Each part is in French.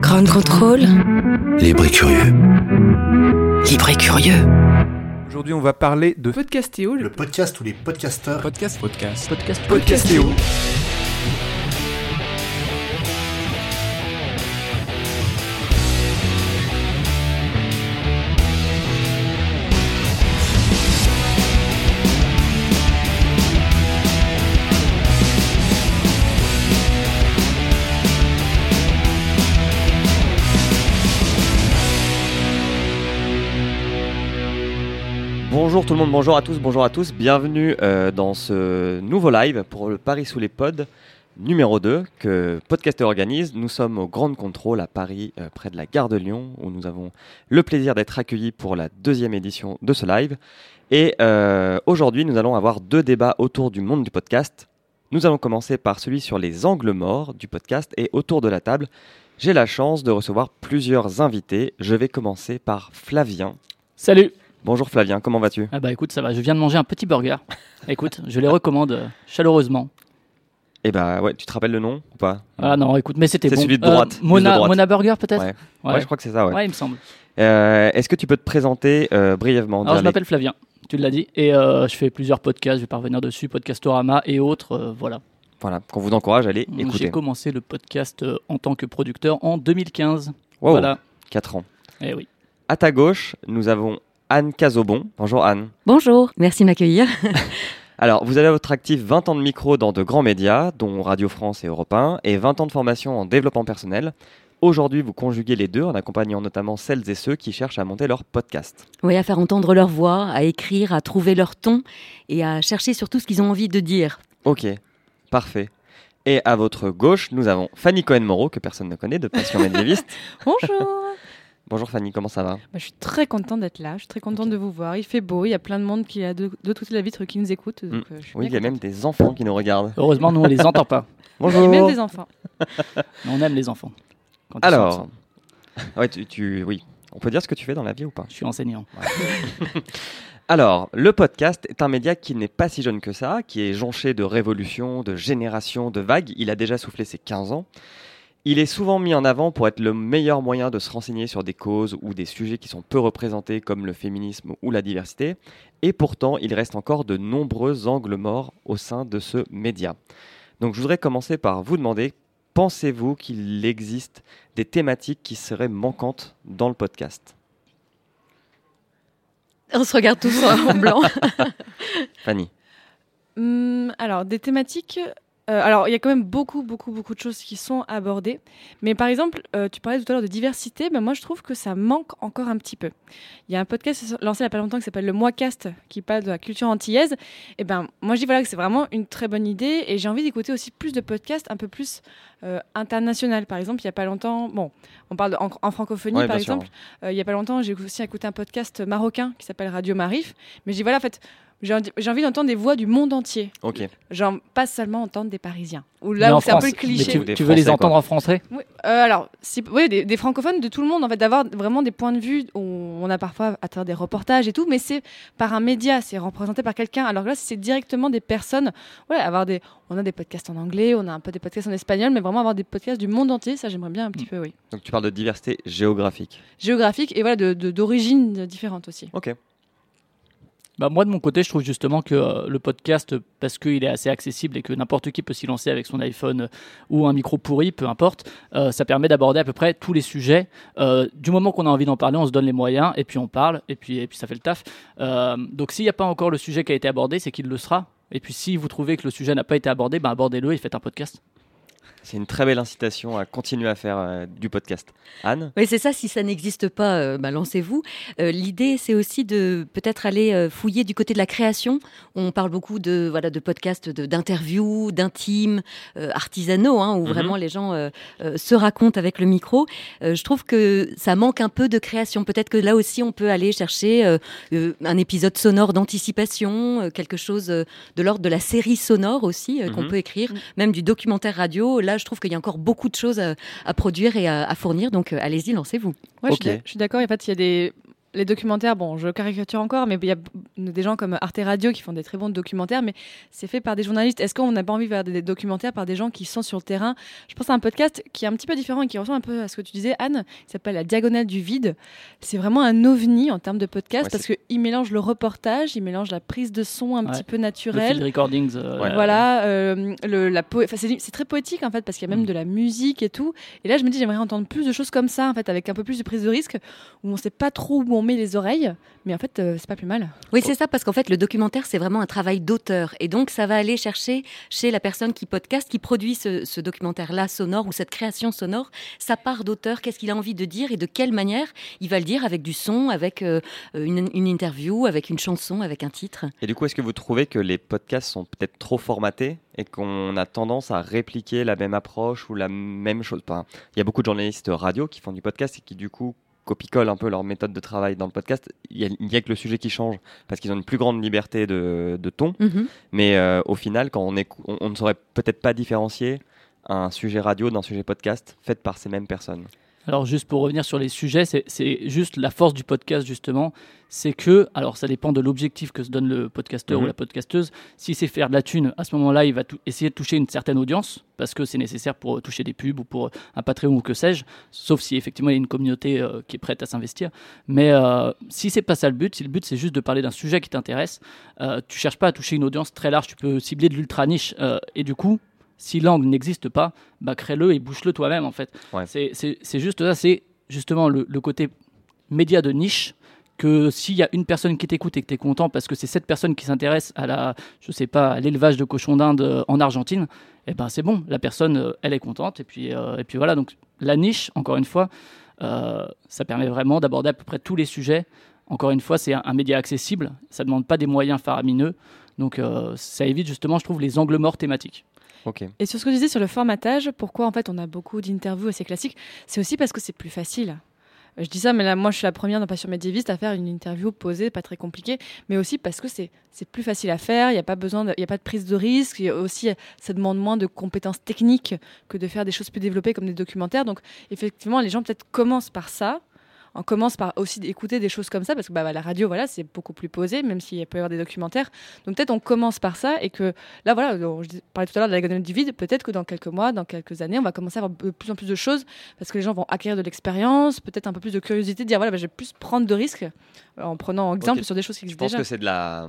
Grand contrôle. Libre et curieux. Libre et curieux. Aujourd'hui, on va parler de Podcastéo, le Le podcast où les podcasteurs podcast, podcast, podcast Podcastéo. Bonjour tout le monde, bonjour à tous, bonjour à tous. Bienvenue euh, dans ce nouveau live pour le Paris sous les pods numéro 2 que Podcaster organise. Nous sommes au Grand Contrôle à Paris, euh, près de la gare de Lyon, où nous avons le plaisir d'être accueillis pour la deuxième édition de ce live. Et euh, aujourd'hui, nous allons avoir deux débats autour du monde du podcast. Nous allons commencer par celui sur les angles morts du podcast et autour de la table. J'ai la chance de recevoir plusieurs invités. Je vais commencer par Flavien. Salut Bonjour Flavien, comment vas-tu Ah bah écoute, ça va, je viens de manger un petit burger. écoute, je les recommande euh, chaleureusement. Eh bah ouais, tu te rappelles le nom ou pas? Ah non, écoute, mais c'était C'est bon. celui de droite, plus Mona, de droite. Mona Burger peut-être? Ouais. Ouais, je crois que c'est ça, ouais. Ouais, il me semble. Euh, Est-ce que tu peux te présenter euh, brièvement Alors je m'appelle Flavien, tu l'as dit, et euh, je fais plusieurs podcasts, je vais pas revenir dessus, Podcastorama et autres, euh, voilà. Voilà, qu'on vous encourage à aller J'ai écouter. commencé le podcast euh, en tant que producteur en 2015. Wow, Voilà. 4 ans. Eh oui. À ta gauche, nous avons Anne Cazobon. Bonjour Anne. Bonjour, merci de m'accueillir. Alors, vous avez à votre actif 20 ans de micro dans de grands médias, dont Radio France et Europe 1, et 20 ans de formation en développement personnel. Aujourd'hui, vous conjuguez les deux en accompagnant notamment celles et ceux qui cherchent à monter leur podcast. Oui, à faire entendre leur voix, à écrire, à trouver leur ton et à chercher surtout ce qu'ils ont envie de dire. Ok, parfait. Et à votre gauche, nous avons Fanny Cohen-Moreau, que personne ne connaît, de Passion médiéviste. Bonjour Bonjour Fanny, comment ça va Bah, Je suis très contente d'être là, je suis très contente de vous voir. Il fait beau, il y a plein de monde qui a de, de toute la vitre qui nous écoute. donc, Mm. euh, je suis Oui, il y a même des enfants qui nous regardent. Heureusement, nous on les entend pas. Bonjour. Et même des enfants. Mais on aime les enfants. Quand Alors, ouais, tu, tu- oui, on peut dire ce que tu fais dans la vie ou pas je suis enseignant. Alors, le podcast est un média qui n'est pas si jeune que ça, qui est jonché de révolutions, de générations, de vagues. Il a déjà soufflé ses 15 ans. Il est souvent mis en avant pour être le meilleur moyen de se renseigner sur des causes ou des sujets qui sont peu représentés comme le féminisme ou la diversité. Et pourtant, il reste encore de nombreux angles morts au sein de ce média. Donc je voudrais commencer par vous demander, pensez-vous qu'il existe des thématiques qui seraient manquantes dans le podcast? On se regarde tous en blanc. Fanny Hum, alors, des thématiques. Euh, alors, il y a quand même beaucoup, beaucoup, beaucoup de choses qui sont abordées. Mais par exemple, euh, tu parlais tout à l'heure de diversité. Ben, moi, je trouve que ça manque encore un petit peu. Il y a un podcast lancé il n'y a pas longtemps qui s'appelle Le Moicast, qui parle de la culture antillaise. Et ben, moi, je dis voilà que c'est vraiment une très bonne idée. Et j'ai envie d'écouter aussi plus de podcasts un peu plus euh, international. Par exemple, il n'y a pas longtemps, bon, on parle de- en, en francophonie, Ouais, par exemple. Euh, il n'y a pas longtemps, j'ai aussi écouté un podcast marocain qui s'appelle Radio Marif. Mais je dis voilà, en fait, j'ai envie d'entendre des voix du monde entier. Ok. Genre, pas seulement entendre des Parisiens. Ou là où c'est un peu le cliché. Mais tu, veux les entendre quoi. en français? Oui, euh, alors, si, oui, des, des francophones de tout le monde, en fait, d'avoir vraiment des points de vue. où On a parfois à travers des reportages et tout, mais c'est par un média, c'est représenté par quelqu'un. Alors là, c'est directement des personnes. Ouais, avoir des, on a des podcasts en anglais, on a un peu des podcasts en espagnol, mais vraiment avoir des podcasts du monde entier, ça j'aimerais bien un petit peu, oui. Donc tu parles de diversité géographique. Géographique et voilà, de- de- d'origines différentes aussi. Ok. Bah, moi, de mon côté, je trouve justement que euh, le podcast, parce qu'il est assez accessible et que n'importe qui peut s'y lancer avec son iPhone euh, ou un micro pourri, peu importe, euh, ça permet d'aborder à peu près tous les sujets. Du moment qu'on a envie d'en parler, on se donne les moyens et puis on parle et puis, et puis ça fait le taf. Donc s'il n'y a pas encore le sujet qui a été abordé, c'est qu'il le sera. Et puis si vous trouvez que le sujet n'a pas été abordé, bah, abordez-le et faites un podcast. C'est une très belle incitation à continuer à faire euh, du podcast. Anne Oui, c'est ça. Si ça n'existe pas, euh, bah, lancez-vous. Euh, L'idée, c'est aussi de peut-être aller euh, fouiller du côté de la création. On parle beaucoup de voilà de podcasts, de- d'interviews, d'intimes, euh, artisanaux, hein, où Mhm. vraiment les gens euh, euh, se racontent avec le micro. Euh, je trouve que ça manque un peu de création. Peut-être que là aussi, on peut aller chercher euh, euh, un épisode sonore d'anticipation, euh, quelque chose euh, de l'ordre de la série sonore aussi euh, qu'on Mhm. peut écrire, même du documentaire radio. Là, je trouve qu'il y a encore beaucoup de choses à, à produire et à, à fournir. Donc, euh, allez-y, lancez-vous. Ouais, je suis d'accord. En fait, il y a des les documentaires, bon, je caricature encore, mais il y a des gens comme Arte Radio qui font des très bons documentaires, mais c'est fait par des journalistes. Est-ce qu'on n'a pas envie de faire des documentaires par des gens qui sont sur le terrain? Je pense à un podcast qui est un petit peu différent et qui ressemble un peu à ce que tu disais, Anne, qui s'appelle La Diagonale du Vide. C'est vraiment un ovni en termes de podcast Ouais, parce qu'il mélange le reportage, il mélange la prise de son un Ouais. petit peu Le naturelle. field recordings. euh, Ouais. Voilà, euh, le, la po- enfin, c'est très poétique en fait parce qu'il y a même Mm. de la musique et tout. Et là, je me dis, j'aimerais entendre plus de choses comme ça en fait, avec un peu plus de prise de risque, où on sait pas trop où on met les oreilles, mais en fait, euh, c'est pas plus mal. Oui, c'est ça, parce qu'en fait, le documentaire, c'est vraiment un travail d'auteur. Et donc, ça va aller chercher chez la personne qui podcast, qui produit ce, ce documentaire-là sonore ou cette création sonore, sa part d'auteur, qu'est-ce qu'il a envie de dire et de quelle manière il va le dire avec du son, avec euh, une, une interview, avec une chanson, avec un titre. Et du coup, est-ce que vous trouvez que les podcasts sont peut-être trop formatés et qu'on a tendance à répliquer la même approche ou la même chose? Enfin, Il y a beaucoup de journalistes radio qui font du podcast et qui du coup copie-collent un peu leur méthode de travail dans le podcast. Il y a, que le sujet qui change parce qu'ils ont une plus grande liberté de, de ton. Mhm. Mais euh, au final, quand on, on, on ne saurait peut-être pas différencier un sujet radio d'un sujet podcast fait par ces mêmes personnes. Alors juste pour revenir sur les sujets, c'est- juste la force du podcast justement, c'est que, alors ça dépend de l'objectif que se donne le podcasteur Mhm. ou la podcasteuse, si c'est faire de la thune, à ce moment-là il va essayer de toucher une certaine audience, parce que c'est nécessaire pour euh, toucher des pubs ou pour euh, un Patreon ou que sais-je, sauf si effectivement il y a une communauté euh, qui est prête à s'investir. Mais euh, si c'est pas ça le but, si le but c'est juste de parler d'un sujet qui t'intéresse, euh, tu cherches pas à toucher une audience très large, tu peux cibler de l'ultra niche, et du coup, si l'angle n'existe pas, bah crée-le et bouche-le toi-même en fait. Ouais. C'est- juste ça, c'est justement le, le côté média de niche que s'il y a une personne qui t'écoute et que tu es content parce que c'est cette personne qui s'intéresse à la je sais pas l'élevage de cochons d'Inde euh, en Argentine, eh ben c'est bon, la personne euh, elle est contente et puis euh, et puis voilà donc la niche encore une fois euh, ça permet vraiment d'aborder à peu près tous les sujets. Encore une fois, c'est un, un média accessible, ça demande pas des moyens faramineux. Donc euh, ça évite justement, je trouve, les angles morts thématiques. Et sur ce que je disais sur le formatage, pourquoi en fait on a beaucoup d'interviews assez classiques, c'est aussi parce que c'est plus facile. Je dis ça, mais moi, je suis la première dans Passion Médiéviste à faire une interview posée, pas très compliquée, mais aussi parce que c'est plus facile à faire. Il n'y a pas besoin, il a pas de prise de risque. Y a aussi, ça demande moins de compétences techniques que de faire des choses plus développées comme des documentaires. Donc, effectivement, les gens peut-être commencent par ça. On commence par aussi écouter des choses comme ça parce que bah, la radio, voilà, c'est beaucoup plus posé, même s'il peut y avoir des documentaires. Donc peut-être on commence par ça et que là, voilà, on- je parlais tout à l'heure de la du vide. Peut-être que dans quelques mois, dans quelques années, on va commencer à avoir de plus en plus de choses parce que les gens vont acquérir de l'expérience, peut-être un peu plus de curiosité, de dire voilà, bah, je vais plus prendre de risques euh, en prenant exemple sur des choses qui Je existent pense déjà. que c'est de la,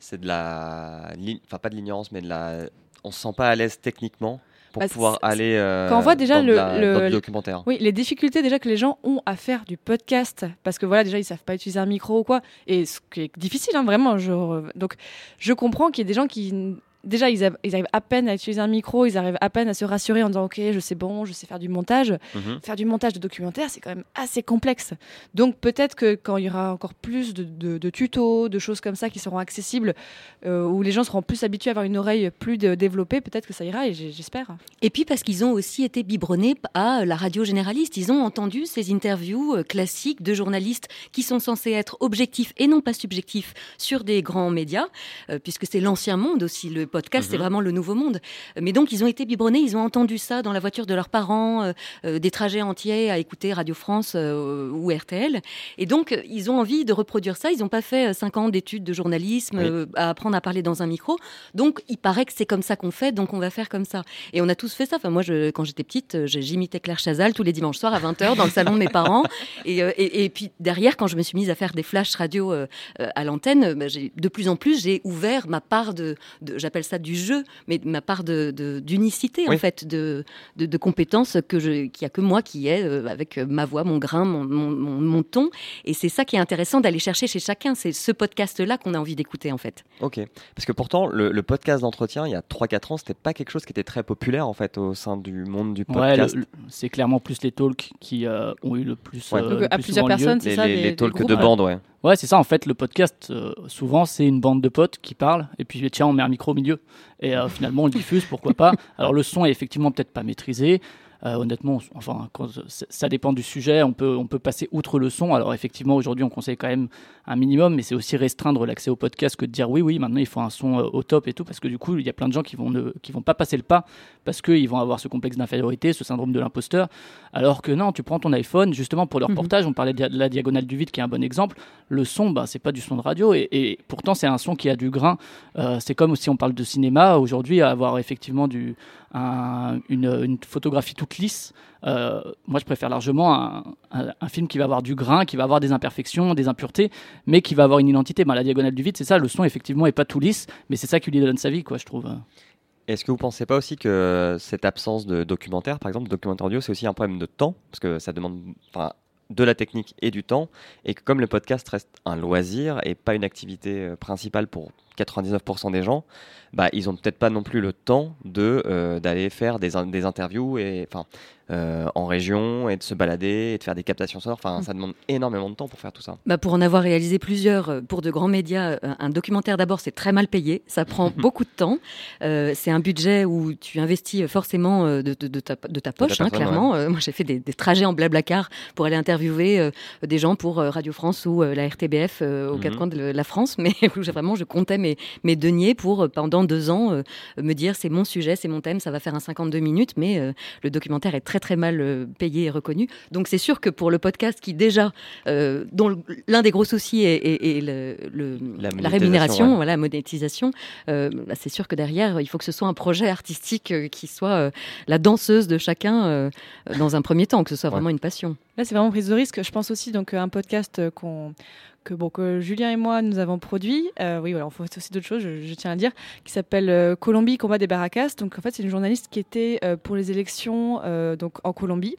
c'est de la, enfin pas de l'ignorance, mais de la, on se sent pas à l'aise techniquement pour Bah, pouvoir aller euh, quand on voit déjà dans, le- la- le- dans documentaire. Oui, les difficultés déjà que les gens ont à faire du podcast, parce que voilà, déjà ils savent pas utiliser un micro ou quoi, et ce qui est difficile, hein, vraiment. Je... Donc, je comprends qu'il y ait des gens qui déjà ils, arrivent à peine à utiliser un micro, ils arrivent à peine à se rassurer en disant ok, je sais bon, je sais faire du montage. Mhm. Faire du montage de documentaire, c'est quand même assez complexe. Donc peut-être que quand il y aura encore plus de, de- de tutos, de choses comme ça qui seront accessibles, euh, où les gens seront plus habitués à avoir une oreille plus de- développée, peut-être que ça ira, et j'espère. Et puis parce qu'ils ont aussi été biberonnés à la radio généraliste. Ils ont entendu ces interviews euh, classiques de journalistes qui sont censés être objectifs et non pas subjectifs sur des grands médias, euh, puisque c'est l'ancien monde aussi. Le podcast, c'est Mhm. vraiment le nouveau monde. Mais donc, ils ont été biberonnés, ils ont entendu ça dans la voiture de leurs parents, euh, euh, des trajets entiers à écouter Radio France euh, ou RTL. Et donc, ils ont envie de reproduire ça. Ils n'ont pas fait euh, cinq ans d'études de journalisme, Oui. euh, à apprendre à parler dans un micro. Donc, il paraît que c'est comme ça qu'on fait, donc on va faire comme ça. Et on a tous fait ça. Enfin, moi, je, quand j'étais petite, j'imitais Claire Chazal tous les dimanches soirs à 20h dans le salon de mes parents. Et, et, et puis derrière, quand je me suis mise à faire des flashs radio à l'antenne, bah, de plus en plus, j'ai ouvert ma part de, de- j'appelle ça du jeu, mais ma part de de- d'unicité en fait, de, de, de compétences que je, qu'il y a que moi qui ai euh, avec ma voix, mon grain, mon, mon, mon- mon ton. Et c'est ça qui est intéressant d'aller chercher chez chacun. C'est ce podcast-là qu'on a envie d'écouter en fait. Ok. Parce que pourtant, le, le podcast d'entretien, il y a 3-4 ans, c'était pas quelque chose qui était très populaire en fait au sein du monde du Ouais, podcast. le- c'est clairement plus les talks qui euh, ont eu le plus. Ouais. euh, Donc, le à plus plusieurs personnes, c'est ça les- talks groupes, de ouais. bande, ouais. Ouais, c'est ça. En fait, le podcast, euh, souvent, c'est une bande de potes qui parlent, et puis tiens, on met un micro au milieu. Et euh, finalement, on le diffuse, pourquoi pas. Alors, le son est effectivement peut-être pas maîtrisé. Euh, honnêtement, on- enfin, quand, ça ça dépend du sujet. On peut, on peut passer outre le son. Alors effectivement, aujourd'hui, on conseille quand même un minimum, mais c'est aussi restreindre l'accès au podcast que de dire oui, oui, maintenant il faut un son euh, au top et tout, parce que du coup, il y a plein de gens qui vont ne, qui vont pas passer le pas parce qu'ils vont avoir ce complexe d'infériorité, ce syndrome de l'imposteur. Alors que non, tu prends ton iPhone, justement pour le Mhm. reportage, on parlait de la diagonale du vide qui est un bon exemple. Le son, bah, c'est pas du son de radio et, et pourtant c'est un son qui a du grain. Euh, c'est comme si on parle de cinéma aujourd'hui, avoir effectivement du, un- une, photographie toute lisse. euh, moi, je préfère largement un, film qui va avoir du grain, qui va avoir des imperfections, des impuretés, mais qui va avoir une identité. Ben, la diagonale du vide, c'est ça. Le son, effectivement, est pas tout lisse, mais c'est ça qui lui donne sa vie, quoi, je trouve. Est-ce que vous pensez pas aussi que cette absence de documentaire, par exemple, de documentaire audio, c'est aussi un problème de temps? Parce que ça demande de la technique et du temps. Et que comme le podcast reste un loisir et pas une activité euh, principale pour 99% des gens, bah, ils ont peut-être pas non plus le temps de euh, d'aller faire des, in- des interviews et enfin euh, en région et de se balader et de faire des captations sonores. Enfin, Mm. ça demande énormément de temps pour faire tout ça. Bah, pour en avoir réalisé plusieurs euh, pour de grands médias, un documentaire d'abord c'est très mal payé, ça prend beaucoup de temps. Euh, c'est un budget où tu investis forcément de, de- de ta, de ta poche, hein, clairement. Moi j'ai fait des, des trajets en blablacar pour aller interviewer des gens pour Radio France ou la RTBF aux quatre Mhm. coins de la France, mais où vraiment je comptais mes, mes deniers pour euh, pendant deux ans euh, me dire c'est mon sujet, c'est mon thème, ça va faire un 52 minutes, mais euh, le documentaire est très très mal payé et reconnu. Donc c'est sûr que pour le podcast qui déjà, dont l'un des gros soucis est, est- est le- le- La rémunération, ouais. voilà, la monétisation, bah, c'est sûr que derrière, il faut que ce soit un projet artistique qui soit la danseuse de chacun dans un premier temps, que ce soit Ouais. vraiment une passion. Là, c'est vraiment prise de risque. Je pense aussi donc à un podcast euh, que, que Julien et moi nous avons produit. Euh, oui, voilà, on fait aussi d'autres choses, je, tiens à dire, qui s'appelle euh, Colombie combat des barracas. Donc en fait, c'est une journaliste qui était euh, pour les élections euh, donc en Colombie.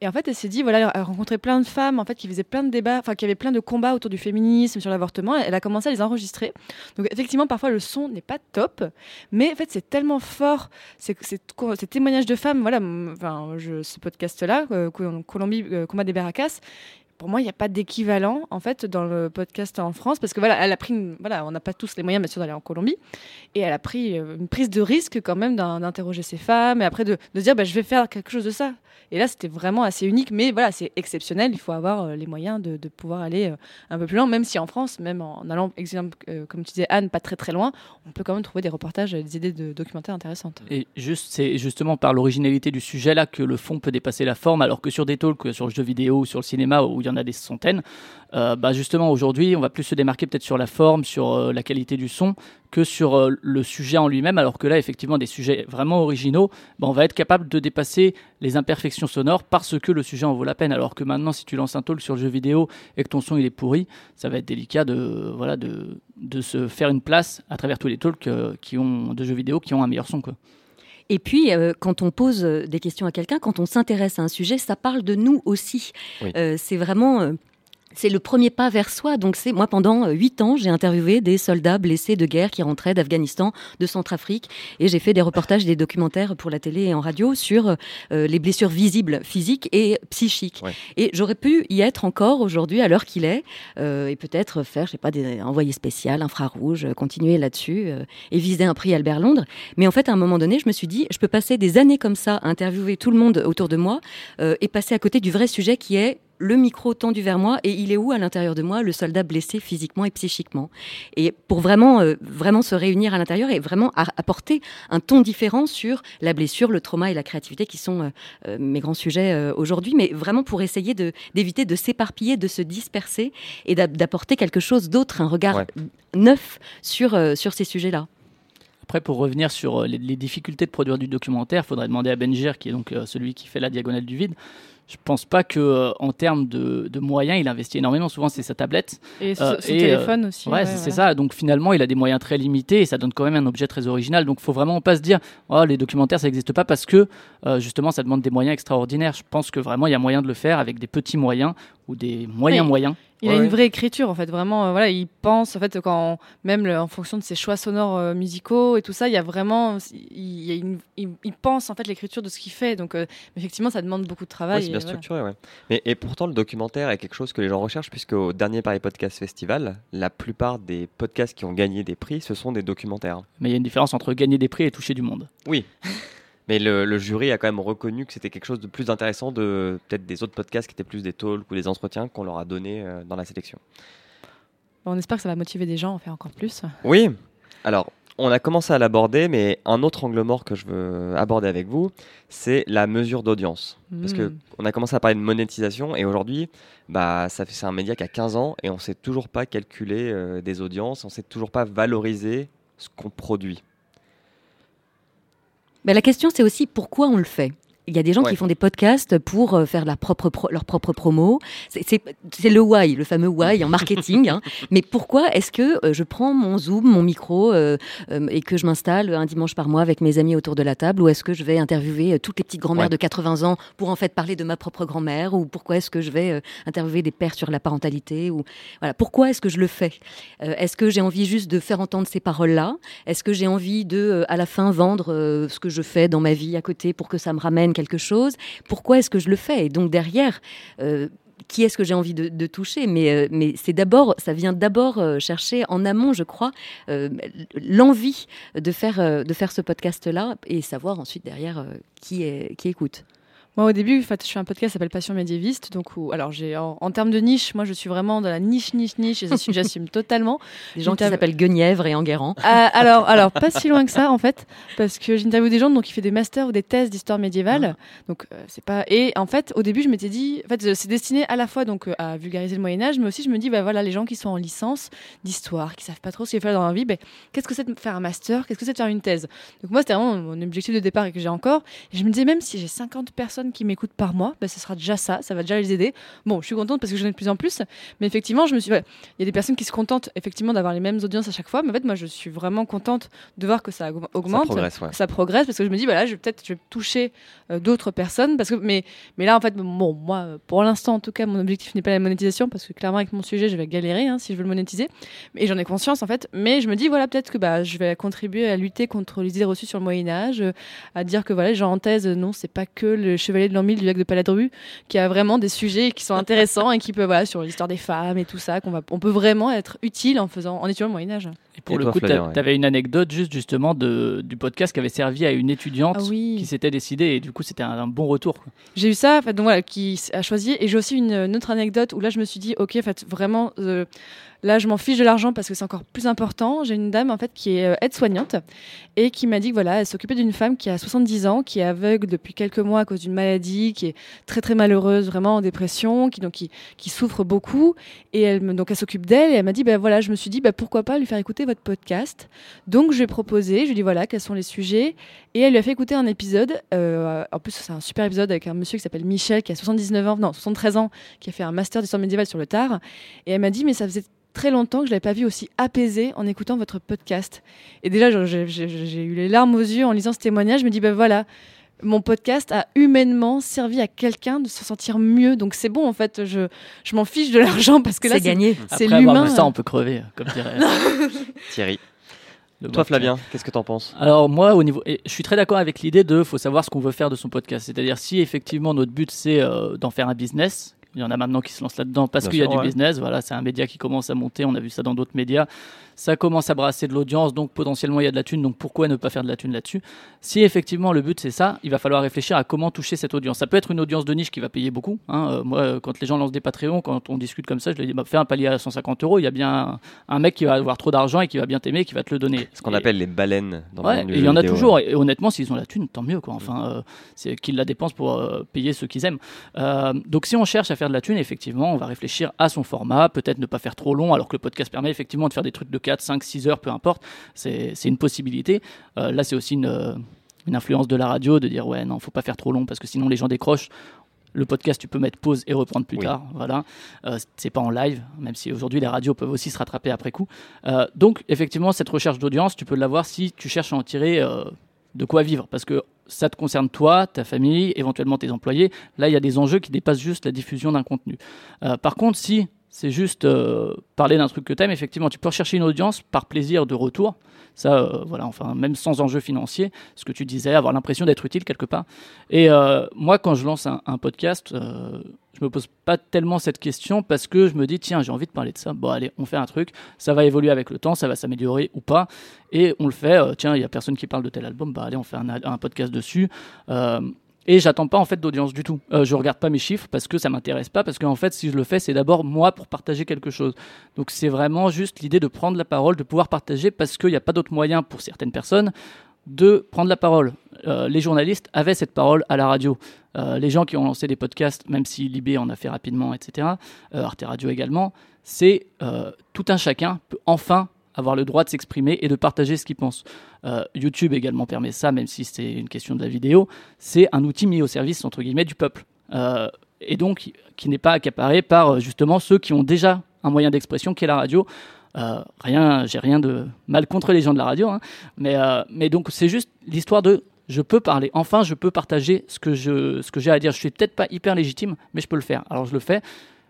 Et en fait, elle s'est dit voilà, elle a rencontré plein de femmes en fait qui faisaient plein de débats, enfin qui avaient plein de combats autour du féminisme, sur l'avortement. Elle a commencé à les enregistrer. Donc effectivement, parfois le son n'est pas top, mais en fait c'est tellement fort, ces témoignages de femmes. Voilà, enfin ce podcast-là, euh, Col- Colombie euh, combat des barracas. Pour moi, il n'y a pas d'équivalent en fait dans le podcast en France parce que voilà, elle a pris, voilà, on n'a pas tous les moyens bien sûr d'aller en Colombie et elle a pris euh, une prise de risque quand même d'in- d'interroger ces femmes et après de, de dire bah, je vais faire quelque chose de ça. Et là, c'était vraiment assez unique, mais voilà, c'est exceptionnel. Il faut avoir euh, les moyens de, pouvoir aller euh, un peu plus loin, même si en France, même en allant, exemple, comme tu disais Anne, pas très très loin, on peut quand même trouver des reportages, des idées de documentaires intéressantes. Et juste, c'est justement par l'originalité du sujet là que le fond peut dépasser la forme, alors que sur des talks, sur le jeu vidéo sur le cinéma, où il y en a des centaines, euh, bah justement aujourd'hui, on va plus se démarquer peut-être sur la forme, sur euh, la qualité du son, que sur euh, le sujet en lui-même, alors que là, effectivement, des sujets vraiment originaux, bah, on va être capable de dépasser les imperfections sonores parce que le sujet en vaut la peine. Alors que maintenant, si tu lances un talk sur le jeu vidéo et que ton son il est pourri, ça va être délicat de, voilà, de, de se faire une place à travers tous les talks qui ont, de jeux vidéo qui ont un meilleur son. Quoi. Et puis, euh, quand on pose euh, des questions à quelqu'un, quand on s'intéresse à un sujet, ça parle de nous aussi. Oui. Euh, c'est vraiment. C'est le premier pas vers soi. Donc, c'est moi pendant euh, huit ans, j'ai interviewé des soldats blessés de guerre qui rentraient d'Afghanistan, de Centrafrique, et j'ai fait des reportages, des documentaires pour la télé et en radio sur euh, les blessures visibles, physiques et psychiques. Ouais. Et j'aurais pu y être encore aujourd'hui à l'heure qu'il est, euh, et peut-être faire, je sais pas, des envoyés spéciaux, infrarouge, euh, continuer là-dessus euh, et viser un prix Albert Londres. Mais en fait, à un moment donné, je me suis dit, je peux passer des années comme ça à interviewer tout le monde autour de moi euh, et passer à côté du vrai sujet qui est le micro tendu vers moi et il est où à l'intérieur de moi le soldat blessé physiquement et psychiquement? Et pour vraiment euh, vraiment se réunir à l'intérieur et vraiment apporter un ton différent sur la blessure le trauma et la créativité qui sont euh, euh, mes grands sujets euh, aujourd'hui mais vraiment pour essayer de d'éviter de s'éparpiller de se disperser et d'a- d'apporter quelque chose d'autre un regard Ouais. neuf sur euh, sur ces sujets là Après, pour revenir sur les, les difficultés de produire du documentaire, il faudrait demander à Benjir, qui est donc euh, celui qui fait la diagonale du vide. Je pense pas que, euh, en termes de, de moyens, il investit énormément. Souvent, c'est sa tablette. Et Euh, son et, téléphone aussi. Ouais, c'est ça. Donc finalement, il a des moyens très limités et ça donne quand même un objet très original. Donc faut vraiment pas se dire, oh, les documentaires, ça n'existe pas parce que euh, justement, ça demande des moyens extraordinaires. Je pense que vraiment, il y a moyen de le faire avec des petits moyens ou des moyens Oui. moyens. Il Ouais, a une vraie écriture en fait, vraiment. euh, voilà, il pense en fait quand même le- en fonction de ses choix sonores euh, musicaux et tout ça, il y a vraiment, il, y a une- il- il pense en fait l'écriture de ce qu'il fait. Donc euh, effectivement, ça demande beaucoup de Ouais, travail. c'est bien voilà. structuré, ouais. Mais, et pourtant, le documentaire est quelque chose que les gens recherchent, puisque au dernier Paris Podcast Festival, la plupart des podcasts qui ont gagné des prix, ce sont des documentaires. Mais il y a une différence entre gagner des prix et toucher du monde. Oui. Mais le, le jury a quand même reconnu que c'était quelque chose de plus intéressant de peut-être des autres podcasts qui étaient plus des talks ou des entretiens qu'on leur a donné euh, dans la sélection. On espère que ça va motiver des gens à en faire encore plus. Oui, alors on a commencé à l'aborder, mais un autre angle mort que je veux aborder avec vous, c'est la mesure d'audience. Parce que Mm. on a commencé à parler de monétisation et aujourd'hui, bah, ça fait c'est un média qui a 15 ans et on sait toujours pas calculer euh, des audiences, on sait toujours pas valoriser ce qu'on produit. Mais la question, c'est aussi pourquoi on le fait. Il y a des gens Ouais. qui font des podcasts pour euh, faire la propre pro- leur propre promo. C'est- le why, le fameux why en marketing. hein. Mais pourquoi est-ce que euh, je prends mon Zoom, mon micro euh, euh, et que je m'installe un dimanche par mois avec mes amis autour de la table Ou est-ce que je vais interviewer toutes les petites grand-mères Ouais. de 80 ans pour en fait parler de ma propre grand-mère Ou pourquoi est-ce que je vais euh, interviewer des pères sur la parentalité ou voilà Pourquoi est-ce que je le fais? Est-ce que j'ai envie juste de faire entendre ces paroles-là? Est-ce que j'ai envie de, à la fin, vendre ce que je fais dans ma vie à côté pour que ça me ramène quelque chose Pourquoi est-ce que je le fais? Et donc derrière, euh, qui est-ce que j'ai envie de, toucher? Mais, euh, mais c'est d'abord, ça vient d'abord euh, chercher en amont, je crois, l'envie de faire, de faire ce podcast-là et savoir ensuite derrière qui, est, qui écoute. Moi, au début, en fait, je fais un podcast qui s'appelle Passion médiéviste. Donc, où, alors, j'ai en, en termes de niche, moi, je suis vraiment dans la niche, niche, niche, et j'assume- totalement. Des gens qui s'appellent Guenièvre et Enguerrand. Ah, alors, alors, pas si loin que ça, en fait, parce que j'interviewe des gens donc, qui font des masters ou des thèses d'histoire médiévale. Donc, euh, c'est pas. Et en fait, au début, je m'étais dit, en fait, c'est destiné à la fois donc à vulgariser le Moyen Âge, mais aussi, je me dis, bah voilà, les gens qui sont en licence d'histoire, qui savent pas trop ce qu'il faut faire dans leur vie, ben, qu'est-ce que c'est de faire un master, qu'est-ce que c'est de faire une thèse? Donc moi, c'était vraiment mon objectif de départ et que j'ai encore. Et je me disais même si j'ai 50 personnes qui m'écoutent par mois, ben, ce sera déjà ça, ça va déjà les aider. Bon, je suis contente parce que j'en ai de plus en plus, mais effectivement, je me suis, ouais, il y a des personnes qui se contentent effectivement d'avoir les mêmes audiences à chaque fois, mais en fait, moi, je suis vraiment contente de voir que ça aug- Ça augmente. progresse, ouais. que ça progresse parce que je me dis voilà je vais peut-être je vais toucher euh, d'autres personnes parce que mais mais là en fait bon moi pour l'instant en tout cas mon objectif n'est pas la monétisation parce que clairement avec mon sujet je vais galérer hein, si je veux le monétiser et j'en ai conscience en fait mais je me dis voilà peut-être que bah je vais contribuer à lutter contre les idées reçues sur le Moyen Âge euh, à dire que voilà les gens en thèse non c'est pas que le chevalier de l'an 1000 du lac de Paladru qui a vraiment des sujets qui sont intéressants et qui peut voilà sur l'histoire des femmes et tout ça qu'on va on peut vraiment être utile en faisant en étudiant le Moyen Âge Et pour Et le toi, coup, tu avais une anecdote juste justement de, du podcast qui avait servi à une étudiante ah oui qui s'était décidée et du coup c'était un, un bon retour. J'ai eu ça, en fait, donc voilà, qui a choisi. Et j'ai aussi une, une autre anecdote où là, je me suis dit, ok, en fait, vraiment, euh, là, je m'en fiche de l'argent parce que c'est encore plus important. J'ai une dame, en fait, qui est euh, aide-soignante et qui m'a dit que voilà, elle s'occupait d'une femme qui a 70 ans, qui est aveugle depuis quelques mois à cause d'une maladie, qui est très très malheureuse, vraiment en dépression, qui donc qui, qui souffre beaucoup. Et elle donc elle s'occupe d'elle et elle m'a dit, ben voilà, je me suis dit, ben pourquoi pas lui faire écouter votre podcast. Donc je lui ai proposé, je lui ai dit voilà, quels sont les sujets. Et elle lui a fait écouter un épisode. euh, en plus, c'est un super épisode avec un monsieur qui s'appelle Michel, qui a 79 ans, non, 73 ans, qui a fait un master d'histoire médiévale sur le tard. Et elle m'a dit, mais ça faisait très longtemps que je l'avais pas vu aussi apaisé en écoutant votre podcast. Et déjà, j'ai eu les larmes aux yeux en lisant ce témoignage. Je me dis, ben voilà, mon podcast a humainement servi à quelqu'un de se sentir mieux. Donc c'est bon, en fait, je, je m'en fiche de l'argent parce que là, C'est gagné. c'est l'humain. ça, on peut crever, comme dirait. Thierry. le Toi, Flavien, qu'est-ce que t'en penses? Alors moi, au niveau, et je suis très d'accord avec l'idée de, faut savoir ce qu'on veut faire de son podcast. C'est-à-dire si effectivement notre but c'est euh, d'en faire un business. Il y en a maintenant qui se lancent là-dedans parce qu'il y a du ouais. business. Voilà, c'est un média qui commence à monter. On a vu ça dans d'autres médias. Ça commence à brasser de l'audience, donc potentiellement il y a de la thune. Donc pourquoi ne pas faire de la thune là-dessus? Si effectivement le but c'est ça, il va falloir réfléchir à comment toucher cette audience. Ça peut être une audience de niche qui va payer beaucoup. hein. Euh, moi, euh, quand les gens lancent des Patreons, quand on discute comme ça, je leur dis bah, fais un palier à 150 euros. Il y a bien un, un mec qui va avoir trop d'argent et qui va bien t'aimer, et qui va te le donner. Ce qu'on Et- appelle les baleines dans le Ouais, et il y en a vidéo, toujours. Et honnêtement, s'ils ont la thune, tant mieux. Quoi. Enfin, euh, c'est qu'ils la dépensent pour euh, payer ceux qu'ils aiment. Donc, si on cherche à faire de la thune, effectivement, on va réfléchir à son format. Peut-être ne pas faire trop long, alors que le podcast permet effectivement de faire des trucs de 4, 5, 6 heures, peu importe. C'est une possibilité. Euh, là, c'est aussi une, euh, une influence de la radio de dire ouais, non, faut pas faire trop long parce que sinon les gens décrochent. Le podcast, tu peux mettre pause et reprendre plus Oui. tard. Voilà, euh, c'est pas en live, même si aujourd'hui les radios peuvent aussi se rattraper après coup. Euh, donc, effectivement, cette recherche d'audience, tu peux l'avoir si tu cherches à en tirer de quoi vivre, parce que ça te concerne toi, ta famille, éventuellement tes employés. Là, il y a des enjeux qui dépassent juste la diffusion d'un contenu. Euh, par contre, si c'est juste euh, parler d'un truc que t'aimes. Effectivement, tu peux rechercher une audience par plaisir de retour. Ça, euh, voilà, enfin, même sans enjeu financier, ce que tu disais, avoir l'impression d'être utile quelque part. Et euh, moi, quand je lance un, podcast, je me pose pas tellement cette question parce que je me dis, tiens, j'ai envie de parler de ça. Bon, allez, on fait un truc. Ça va évoluer avec le temps, ça va s'améliorer ou pas. Et on le fait. tiens, il y a personne qui parle de tel album. Bah, allez, on fait un podcast dessus. Et j'attends pas en fait d'audience du tout. Euh, je regarde pas mes chiffres parce que ça m'intéresse pas parce qu'en fait si je le fais c'est d'abord moi pour partager quelque chose. Donc c'est vraiment juste l'idée de prendre la parole, de pouvoir partager parce qu'il n'y a pas d'autre moyen pour certaines personnes de prendre la parole. Euh, les journalistes avaient cette parole à la radio. Euh, les gens qui ont lancé des podcasts, même si Libé en a fait rapidement, etc., euh, Arte Radio également, c'est tout un chacun peut enfin avoir le droit de s'exprimer et de partager ce qu'il pense. Euh, YouTube également permet ça, même si c'est une question de la vidéo. C'est un outil mis au service, entre guillemets, du peuple. Euh, et donc, qui n'est pas accaparé par euh, justement ceux qui ont déjà un moyen d'expression qui est la radio. Euh, rien, j'ai rien de mal contre les gens de la radio, hein, mais, mais donc c'est juste l'histoire de je peux parler. Enfin, je peux partager ce que ce que j'ai à dire. Je suis peut-être pas hyper légitime, mais je peux le faire. Alors je le fais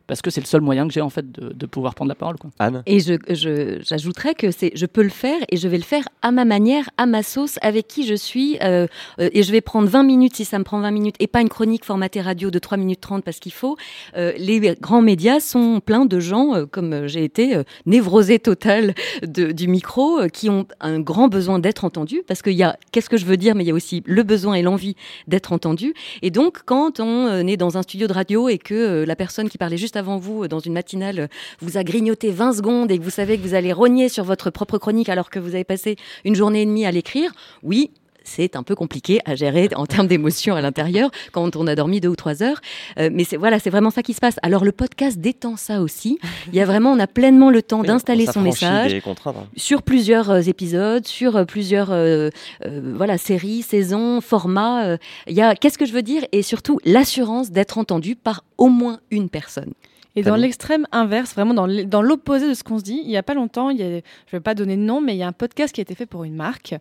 parce que c'est le seul moyen que j'ai en fait de, de pouvoir prendre la parole. Quoi. Anne Et je, je- j'ajouterais que c'est, je peux le faire et je vais le faire à ma manière, à ma sauce, avec qui je suis. euh, euh, et je vais prendre 20 minutes si ça me prend 20 minutes et pas une chronique formatée radio de 3 minutes 30 parce qu'il faut. Euh, les grands médias sont pleins de gens, euh, comme j'ai été, euh, névrosé total de, du micro, euh, qui ont un grand besoin d'être entendus parce qu'il y a, qu'est-ce que je veux dire, mais il y a aussi le besoin et l'envie d'être entendu. Et donc, quand on est dans un studio de radio et que euh, la personne qui parlait juste avant vous, euh, dans une matinale, euh, vous a grignoté 20 secondes et que vous savez que vous allez rogner sur votre propre chronique alors que vous avez passé une journée et demie à l'écrire, oui, c'est un peu compliqué à gérer en termes d'émotion à l'intérieur quand on a dormi deux ou trois heures. Euh, mais c'est voilà, c'est vraiment ça qui se passe. Alors le podcast détend ça aussi. Il y a vraiment, on a pleinement le temps Oui, d'installer on son message hein. sur plusieurs euh, épisodes, sur euh, plusieurs euh, euh, voilà séries, saisons, formats. Il y a qu'est-ce que je veux dire? Et surtout l'assurance d'être entendu par au moins une personne. Et dans l'extrême inverse, vraiment dans l'opposé de ce qu'on se dit, il n'y a pas longtemps, il y a, je ne vais pas donner de nom, mais il y a un podcast qui a été fait pour une marque.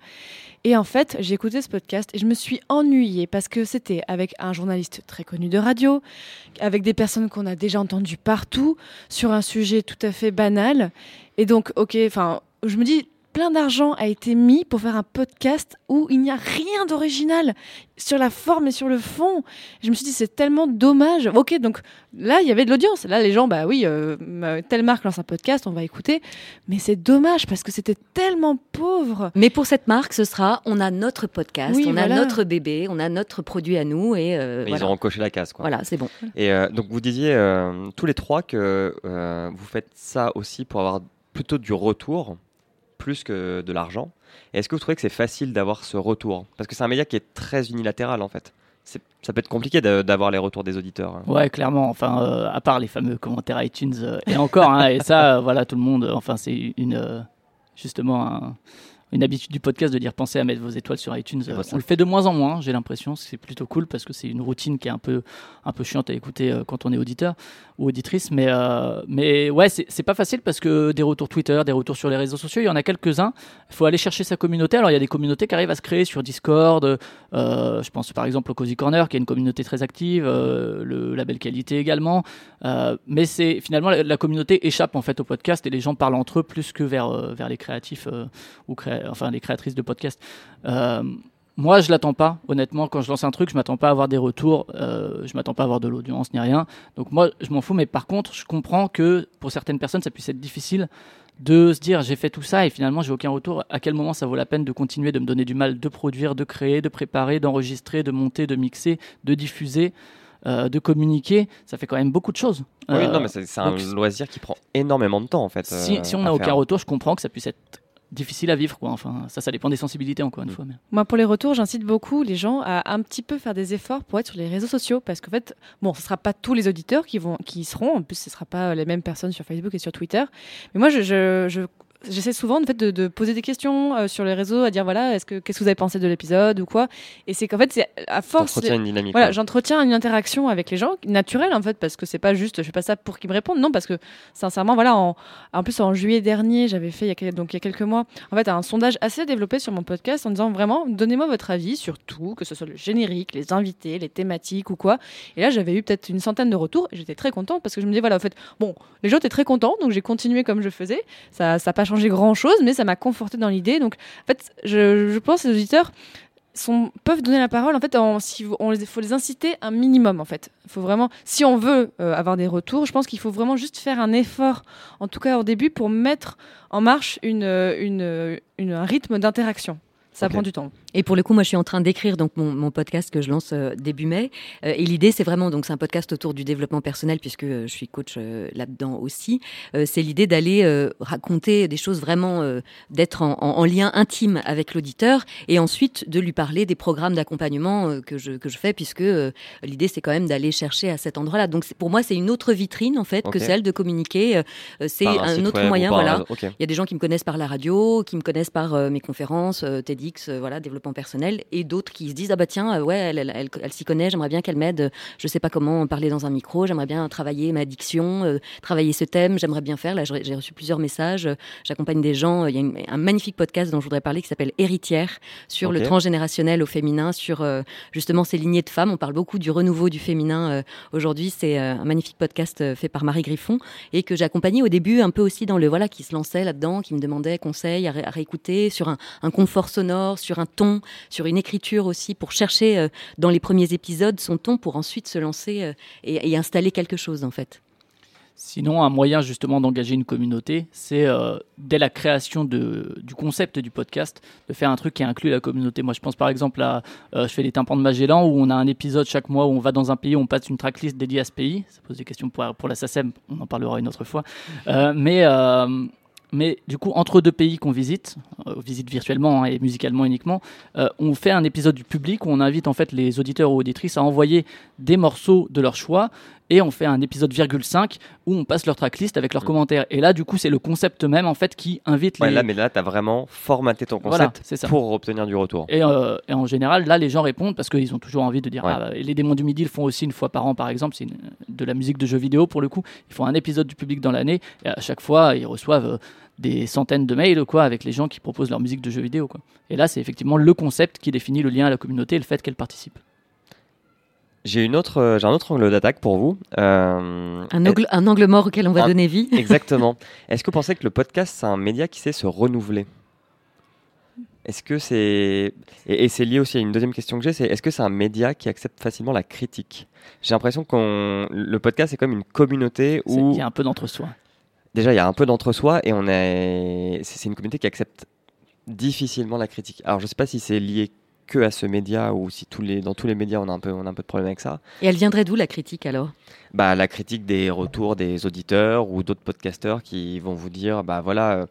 Et en fait, j'ai écouté ce podcast et je me suis ennuyée parce que c'était avec un journaliste très connu de radio, avec des personnes qu'on a déjà entendues partout, sur un sujet tout à fait banal. Et donc, ok, enfin, je me dis, plein d'argent a été mis pour faire un podcast où il n'y a rien d'original sur la forme et sur le fond. Je me suis dit, c'est tellement dommage. Ok, donc là, il y avait de l'audience. Là, les gens, bah oui, euh, ma- telle marque lance un podcast, on va écouter. Mais c'est dommage parce que c'était tellement pauvre. Mais pour cette marque, ce sera on a notre podcast, Oui, on a notre bébé, on a notre produit à nous et euh, voilà. Ils auront coché la case. Quoi. Voilà, c'est bon. Et euh, donc vous disiez euh, tous les trois que euh, vous faites ça aussi pour avoir plutôt du retour plus que de l'argent. Est-ce que vous trouvez que c'est facile d'avoir ce retour? Parce que c'est un média qui est très unilatéral en fait. Ça peut être compliqué d'avoir les retours des auditeurs. hein. Ouais, clairement. Enfin, euh, à part les fameux commentaires iTunes euh, et encore, hein, et ça, euh, voilà, tout le monde. Enfin, c'est une justement un- une habitude du podcast de dire pensez à mettre vos étoiles sur iTunes. Euh, on le fait de moins en moins, j'ai l'impression. C'est plutôt cool parce que c'est une routine qui est un peu un peu chiante à écouter euh, quand on est auditeur ou auditrice. Mais euh, mais ouais, c'est pas facile parce que des retours Twitter, des retours sur les réseaux sociaux, il y en a quelques-uns. Il faut aller chercher sa communauté. Alors il y a des communautés qui arrivent à se créer sur Discord. euh, je pense par exemple au Cozy Corner qui est une communauté très active, euh, le label qualité également. Mais c'est finalement la, la communauté échappe en fait au podcast et les gens parlent entre eux plus que vers vers les créatifs ou créa- enfin les créatrices de podcasts. Euh, moi, je l'attends pas, honnêtement. Quand je lance un truc, je m'attends pas à avoir des retours, euh, je m'attends pas à avoir de l'audience ni rien. Donc moi, je m'en fous. Mais par contre, je comprends que pour certaines personnes, ça puisse être difficile de se dire j'ai fait tout ça et finalement j'ai aucun retour. À quel moment ça vaut la peine de continuer de me donner du mal, de produire, de créer, de préparer, d'enregistrer, de monter, de mixer, de diffuser, euh, de communiquer? Ça fait quand même beaucoup de choses. Oui, Euh, non, mais c'est un loisir qui prend énormément de temps en fait. si, euh, si on n'a aucun retour, je comprends que ça puisse être difficile à vivre. Quoi. Enfin, ça, ça dépend des sensibilités, encore une Mm. fois. Mais... Moi, pour les retours, j'incite beaucoup les gens à un petit peu faire des efforts pour être sur les réseaux sociaux. Parce qu'en fait, bon, ce ne sera pas tous les auditeurs qui, vont, qui y seront. En plus, ce ne sera pas les mêmes personnes sur Facebook et sur Twitter. Mais moi, je, je, je j'essaie souvent en fait de, de poser des questions euh, sur les réseaux, à dire voilà, est-ce que qu'est-ce que vous avez pensé de l'épisode ou quoi. Et c'est qu'en fait, c'est à force. Une dynamique. Voilà, ouais. j'entretiens une interaction avec les gens naturelle en fait parce que c'est pas juste je fais pas ça pour qu'ils me répondent non parce que sincèrement voilà en, en plus en juillet dernier j'avais fait il y a, donc il y a quelques mois en fait un sondage assez développé sur mon podcast en disant vraiment donnez-moi votre avis sur tout que ce soit le générique les invités les thématiques ou quoi et là j'avais eu peut-être une centaine de retours et j'étais très contente parce que je me disais voilà en fait bon les gens étaient très contents donc j'ai continué comme je faisais ça ça a pas changé grand chose mais ça m'a conforté dans l'idée. Donc en fait je, je pense que les auditeurs sont, peuvent donner la parole en fait en, si on les, faut les inciter un minimum en fait. Faut vraiment si on veut euh, avoir des retours je pense qu'il faut vraiment juste faire un effort en tout cas au début pour mettre en marche une, euh, une, euh, une- un rythme d'interaction. Ça prend du temps Et pour le coup, moi, je suis en train d'écrire donc mon, mon podcast que je lance euh, début mai. Euh, et l'idée, c'est vraiment donc c'est un podcast autour du développement personnel puisque euh, je suis coach euh, là-dedans aussi. Euh, c'est l'idée d'aller euh, raconter des choses vraiment, euh, d'être en, en- en lien intime avec l'auditeur et ensuite de lui parler des programmes d'accompagnement que je que je fais puisque l'idée c'est quand même d'aller chercher à cet endroit-là. Donc pour moi, c'est une autre vitrine en fait que celle de communiquer. Euh, c'est un autre moyen, un voilà. Il y a des gens qui me connaissent par la radio, qui me connaissent par mes conférences, euh, TEDx, voilà, développement personnel, et d'autres qui se disent ah bah tiens, euh, ouais, elle, elle, elle- elle s'y connaît, j'aimerais bien qu'elle m'aide. euh, Je sais pas comment parler dans un micro, j'aimerais bien travailler ma diction, euh, travailler ce thème, j'aimerais bien faire. Là, j'ai reçu plusieurs messages. euh, J'accompagne des gens. Il y a une- un magnifique podcast dont je voudrais parler qui s'appelle Héritière sur le transgénérationnel au féminin, sur euh, justement ces lignées de femmes. On parle beaucoup du renouveau du féminin euh, aujourd'hui. C'est un magnifique podcast fait par Marie Griffon et que j'ai accompagné au début un peu aussi dans le voilà qui se lançait là-dedans, qui me demandait conseils à, ré- à réécouter sur un, un confort sonore, sur un ton, sur une écriture aussi pour chercher euh, dans les premiers épisodes son ton pour ensuite se lancer euh, et, installer quelque chose en fait. Sinon, un moyen justement d'engager une communauté, c'est euh, dès la création de, du concept du podcast, de faire un truc qui inclut la communauté. Moi, je pense par exemple à, je fais les tympans de Magellan, où on a un épisode chaque mois où on va dans un pays, on passe une tracklist dédiée à ce pays. Ça pose des questions pour, pour la SACEM, on en parlera une autre fois. Mais, mais du coup, entre deux pays qu'on visite, euh, visite virtuellement hein, et musicalement uniquement, euh, on fait un épisode du public où on invite en fait les auditeurs ou auditrices à envoyer des morceaux de leur choix et on fait un épisode virgule 5 où on passe leur tracklist avec leurs Mm. commentaires. Et là, du coup, c'est le concept même en fait qui invite Ouais, les. là, mais là, tu as vraiment formaté ton concept ça. pour obtenir du retour. Et, euh, et en général, là, les gens répondent parce qu'ils ont toujours envie de dire. Ouais. Ah, et les démons du midi le font aussi une fois par an, par exemple. C'est de la musique de jeux vidéo pour le coup. Ils font un épisode du public dans l'année et à chaque fois, ils reçoivent euh, des centaines de mails quoi, avec les gens qui proposent leur musique de jeux vidéo. Quoi. Et là, c'est effectivement le concept qui définit le lien à la communauté et le fait qu'elle participe. J'ai une autre, euh, j'ai un autre angle d'attaque pour vous. Euh, Un angle, un angle mort auquel on va Un- donner vie. Exactement. Est-ce que vous pensez que le podcast, c'est un média qui sait se renouveler? Est-ce que c'est. Et, et c'est lié aussi à une deuxième question que j'ai c'est est-ce que c'est un média qui accepte facilement la critique? J'ai l'impression qu'on. Le podcast, c'est comme une communauté où. Il y a un peu d'entre-soi. Déjà, il y a un peu d'entre-soi et on est. C'est c'est une communauté qui accepte difficilement la critique. Alors, je sais pas si c'est lié que à ce média ou si tous les, dans tous les médias on a un peu, on a un peu de problème avec ça. Et elle viendrait d'où la critique alors? Bah, la critique des retours des auditeurs ou d'autres podcasteurs qui vont vous dire bah voilà, euh,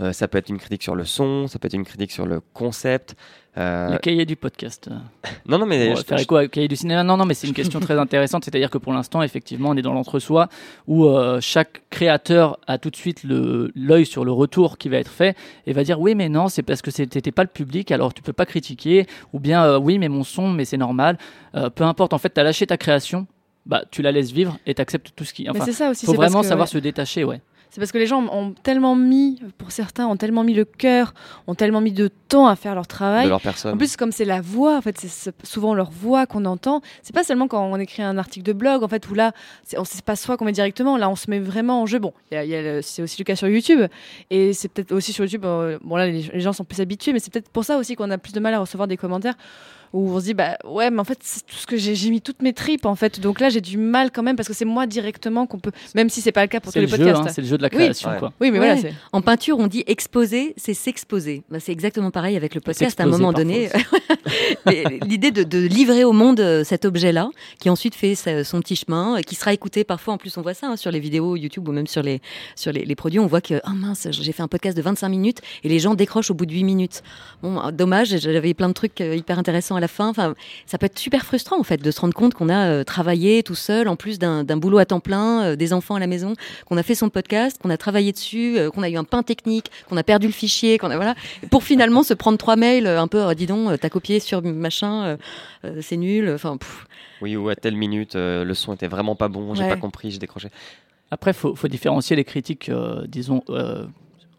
euh, ça peut être une critique sur le son, ça peut être une critique sur le concept. Euh, Le cahier du podcast. Non, non, mais je- faire écho cahier du cinéma. Non, non, mais c'est une question très intéressante. C'est-à-dire que pour l'instant, effectivement, on est dans l'entre-soi où euh, chaque créateur a tout de suite l'œil sur le retour qui va être fait et va dire oui, mais non, c'est parce que c'était pas le public, alors tu peux pas critiquer. Ou bien euh, oui, mais mon son, mais c'est normal. Euh, peu importe, en fait, tu as lâché ta création. Bah, tu la laisses vivre et tu acceptes tout ce qui. mais Enfin, c'est ça aussi faut parce vraiment que, savoir ouais. se détacher, ouais. C'est parce que les gens ont tellement mis, pour certains, ont tellement mis le cœur, ont tellement mis de temps à faire leur travail. de leur personne. En plus, comme c'est la voix, en fait, c'est souvent leur voix qu'on entend. C'est pas seulement quand on écrit un article de blog, en fait, où là, c'est on- c'est pas soi qu'on met directement. Là, on se met vraiment en jeu. Bon, c'est aussi le cas sur YouTube, et c'est peut-être aussi sur YouTube. euh, bon là, les, les gens sont plus habitués, mais c'est peut-être pour ça aussi qu'on a plus de mal à recevoir des commentaires où on se dit bah ouais, mais en fait, c'est tout ce que j'ai mis toutes mes tripes en fait. Donc là, j'ai du mal quand même parce que c'est moi directement qu'on peut, même si c'est pas le cas pour tous C'est les le jeu, podcasts. hein, c'est le jeu de la Oui. création, Ouais. quoi. oui, mais Ouais. voilà. En peinture, on dit exposer, c'est s'exposer. Bah, c'est exactement pareil avec le podcast. À un moment donné, l'idée de, de livrer au monde euh, cet objet-là, qui ensuite fait sa- son petit chemin, et qui sera écouté parfois. En plus, on voit ça hein, sur les vidéos YouTube ou même sur les sur les, les produits. On voit que ah mince, j'ai fait un podcast de 25 minutes et les gens décrochent au bout de 8 minutes. Bon, euh, dommage. J'avais plein de trucs euh, hyper intéressants à la fin. Enfin, ça peut être super frustrant en fait de se rendre compte qu'on a euh, travaillé tout seul, en plus d'un boulot à temps plein, euh, des enfants à la maison, qu'on a fait son podcast, qu'on a travaillé dessus, euh, qu'on a eu un pain technique, qu'on a perdu le fichier, qu'on a voilà, pour finalement se prendre trois mails un peu, euh, dis donc, t'as copié sur machin, euh, euh, c'est nul. Enfin. Oui, ou à telle minute, euh, le son était vraiment pas bon, j'ai Ouais. pas compris, j'ai décroché. Après, il faut, faut différencier les critiques, euh, disons, euh,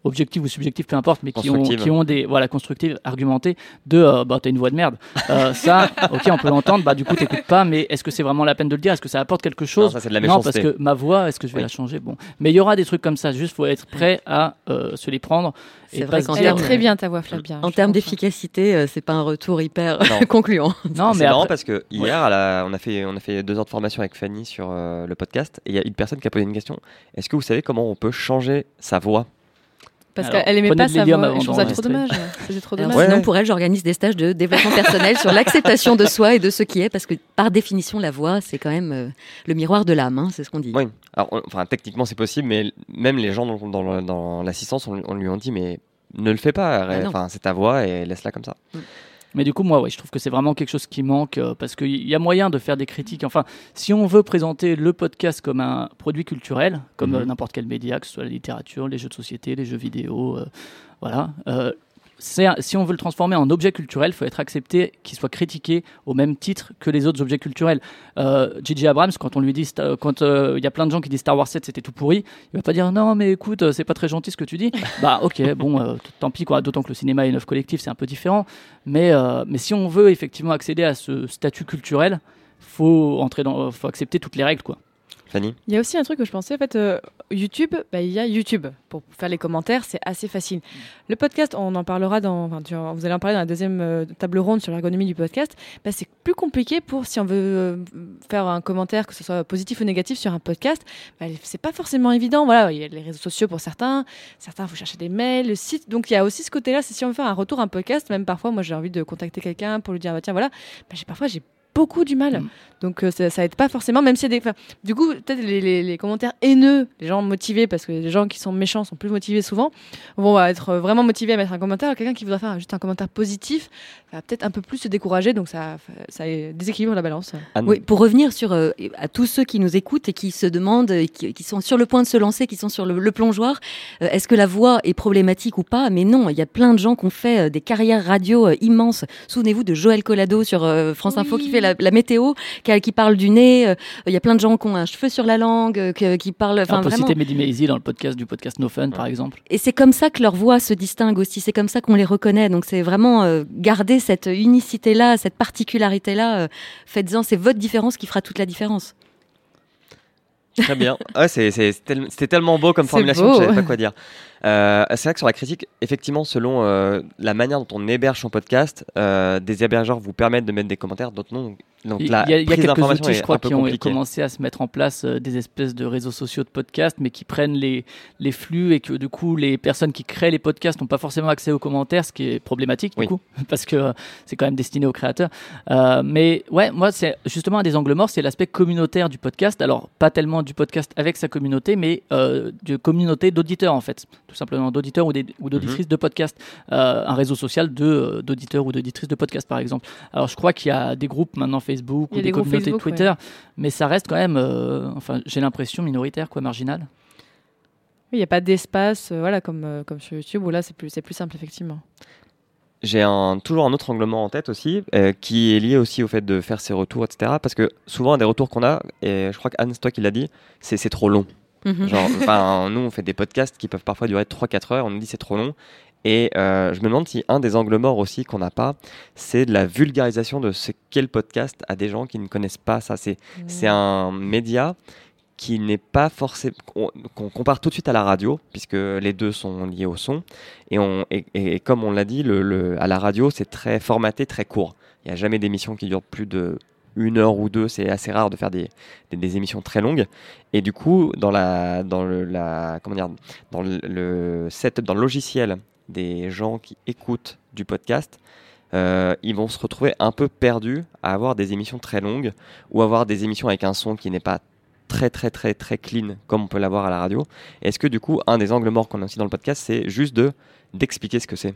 objectives ou subjectives, peu importe, mais qui ont, qui ont des. Voilà, constructives, argumentées, de euh, bah, t'as une voix de merde. Euh, ça, ok, on peut l'entendre, bah, du coup, t'écoutes pas, mais est-ce que c'est vraiment la peine de le dire? Est-ce que ça apporte quelque Non, chose ça c'est de la Non, parce que ma voix, est-ce que je vais Oui. la changer? Bon. Mais il y aura des trucs comme ça, juste faut être prêt à euh, se les prendre. C'est vrai qu'en termes- très bien ta voix, Flavien. En termes d'efficacité, euh, c'est pas un retour hyper Non. concluant. Non, c'est mais marrant après- parce que hier, à la- on, a fait, on a fait deux heures de formation avec Fanny sur euh, le podcast et il y a une personne qui a posé une question. Est-ce que vous savez comment on peut changer sa voix? Parce qu'elle aimait pas de sa l'hélium voix. avant et Je trouve ça trop dommage. C'est trop Alors, dommage. Ouais. Sinon, pour elle, j'organise des stages de développement personnel sur l'acceptation de soi et de ce qui est, parce que par définition, la voix, c'est quand même euh, le miroir de l'âme, hein, c'est ce qu'on dit. Oui. Alors, on- enfin, techniquement, c'est possible, mais même les gens dans, dans le- dans l'assistance, on, on lui ont dit, mais ne le fais pas. Ah c'est ta voix et laisse-la comme ça. Mais du coup, moi, ouais, je trouve que c'est vraiment quelque chose qui manque euh, parce qu'il y a moyen de faire des critiques. Enfin, si on veut présenter le podcast comme un produit culturel, comme Mhm. euh, n'importe quel média, que ce soit la littérature, les jeux de société, les jeux vidéo, euh, voilà. Euh, si on veut le transformer en objet culturel, il faut être accepté qu'il soit critiqué au même titre que les autres objets culturels. Euh, J.J. Abrams, quand on lui dit, quand euh, il y a plein de gens qui disent Star Wars 7 c'était tout pourri, il va pas dire non mais écoute euh, c'est pas très gentil ce que tu dis. bah ok bon euh, tant pis quoi. D'autant que le cinéma et l'œuvre collective c'est un peu différent. Mais euh, mais si on veut effectivement accéder à ce statut culturel, faut entrer dans, faut accepter toutes les règles quoi. Fanny Il y a aussi un truc que je pensais, en fait, euh, YouTube, bah, il y a YouTube. Pour faire les commentaires, c'est assez facile. Le podcast, on en parlera dans, enfin, tu- vous allez en parler dans la deuxième euh, table ronde sur l'ergonomie du podcast. Bah, c'est plus compliqué pour, si on veut euh, faire un commentaire, que ce soit positif ou négatif sur un podcast, bah, c'est pas forcément évident. Voilà, il y a les réseaux sociaux pour certains, certains, faut chercher des mails, le site. Donc, il y a aussi ce côté-là, c'est si on veut faire un retour à un podcast, même parfois, moi, j'ai envie de contacter quelqu'un pour lui dire, bah, tiens, voilà, j'ai, parfois, j'ai beaucoup du mal. Mm. Donc, euh, ça, ça aide pas forcément, même s'il y a des, enfin, du coup, peut-être les, les- les commentaires haineux, les gens motivés, parce que les gens qui sont méchants sont plus motivés souvent, vont être vraiment motivés à mettre un commentaire. Quelqu'un qui voudra faire juste un commentaire positif va peut-être un peu plus se décourager, donc ça, ça déséquilibre la balance. Anne Oui, pour revenir sur euh, à tous ceux qui nous écoutent et qui se demandent, et qui, qui sont sur le point de se lancer, qui sont sur le, le plongeoir, euh, est-ce que la voix est problématique ou pas? Mais non, il y a plein de gens qui ont fait euh, des carrières radio euh, immenses. Souvenez-vous de Joël Collado sur euh, France Info qui fait la, la météo, qui, qui parle du nez. euh, Il y a plein de gens qui ont un cheveu sur la langue, euh, que- qui parlent. Enfin, on peut vraiment. citer Mehdi Maizy dans le podcast du podcast No Fun par exemple. Et c'est comme ça que leur voix se distingue aussi, c'est comme ça qu'on les reconnaît. Donc c'est vraiment euh, garder cette unicité-là, cette particularité-là. euh, Faites-en, c'est votre différence qui fera toute la différence. Très bien. C'était tellement beau comme formulation beau. que je savais pas quoi dire. Euh, c'est vrai que sur la critique, effectivement, selon euh, la manière dont on héberge son podcast, euh, des hébergeurs vous permettent de mettre des commentaires, d'autres non. Donc Il y a, il y a quelques outils, je crois, qui ont commencé à se mettre en place euh, des espèces de réseaux sociaux de podcasts, mais qui prennent les, les flux et que du coup, les personnes qui créent les podcasts n'ont pas forcément accès aux commentaires, ce qui est problématique Oui. du coup, parce que euh, c'est quand même destiné aux créateurs. Euh, mais ouais, moi, c'est justement un des angles morts, c'est l'aspect communautaire du podcast. Alors, pas tellement du podcast avec sa communauté, mais euh, de communauté d'auditeurs en fait, tout simplement d'auditeurs ou d'auditrices de podcasts. Un réseau social d'auditeurs ou d'auditrices de podcasts par exemple. Alors, je crois qu'il y a des groupes maintenant Facebook Y ou des, des communautés Facebook, Twitter, mais ça reste quand même, euh, enfin, j'ai l'impression minoritaire, quoi, marginal. Oui, Il n'y a pas d'espace, euh, voilà, comme, euh, comme sur YouTube, où là, c'est plus, c'est plus simple, effectivement. J'ai un, toujours un autre angle mort en tête aussi, euh, qui est lié aussi au fait de faire ses retours, etc. Parce que souvent, un des retours qu'on a, et je crois que Anne, c'est toi qui l'as dit, c'est c'est trop long. Mhm. Genre, enfin, nous, on fait des podcasts qui peuvent parfois durer 3-4 heures, on nous dit c'est trop long. Et euh, je me demande si un des angles morts aussi qu'on n'a pas, c'est de la vulgarisation de ce qu'est le podcast à des gens qui ne connaissent pas ça. C'est un média qui n'est pas forcément qu'on compare tout de suite à la radio puisque les deux sont liés au son. Et on et, et- et comme on l'a dit le, le- à la radio c'est très formaté très court. Il n'y a jamais d'émission qui dure plus de une heure ou deux. C'est assez rare de faire des, des, des émissions très longues. Et du coup dans la dans le la comment dire dans le, le setup dans le logiciel des gens qui écoutent du podcast euh, ils vont se retrouver un peu perdus à avoir des émissions très longues ou avoir des émissions avec un son qui n'est pas très très très très clean comme on peut l'avoir à la radio. Est-ce que du coup un des angles morts qu'on a aussi dans le podcast c'est juste de d'expliquer ce que c'est?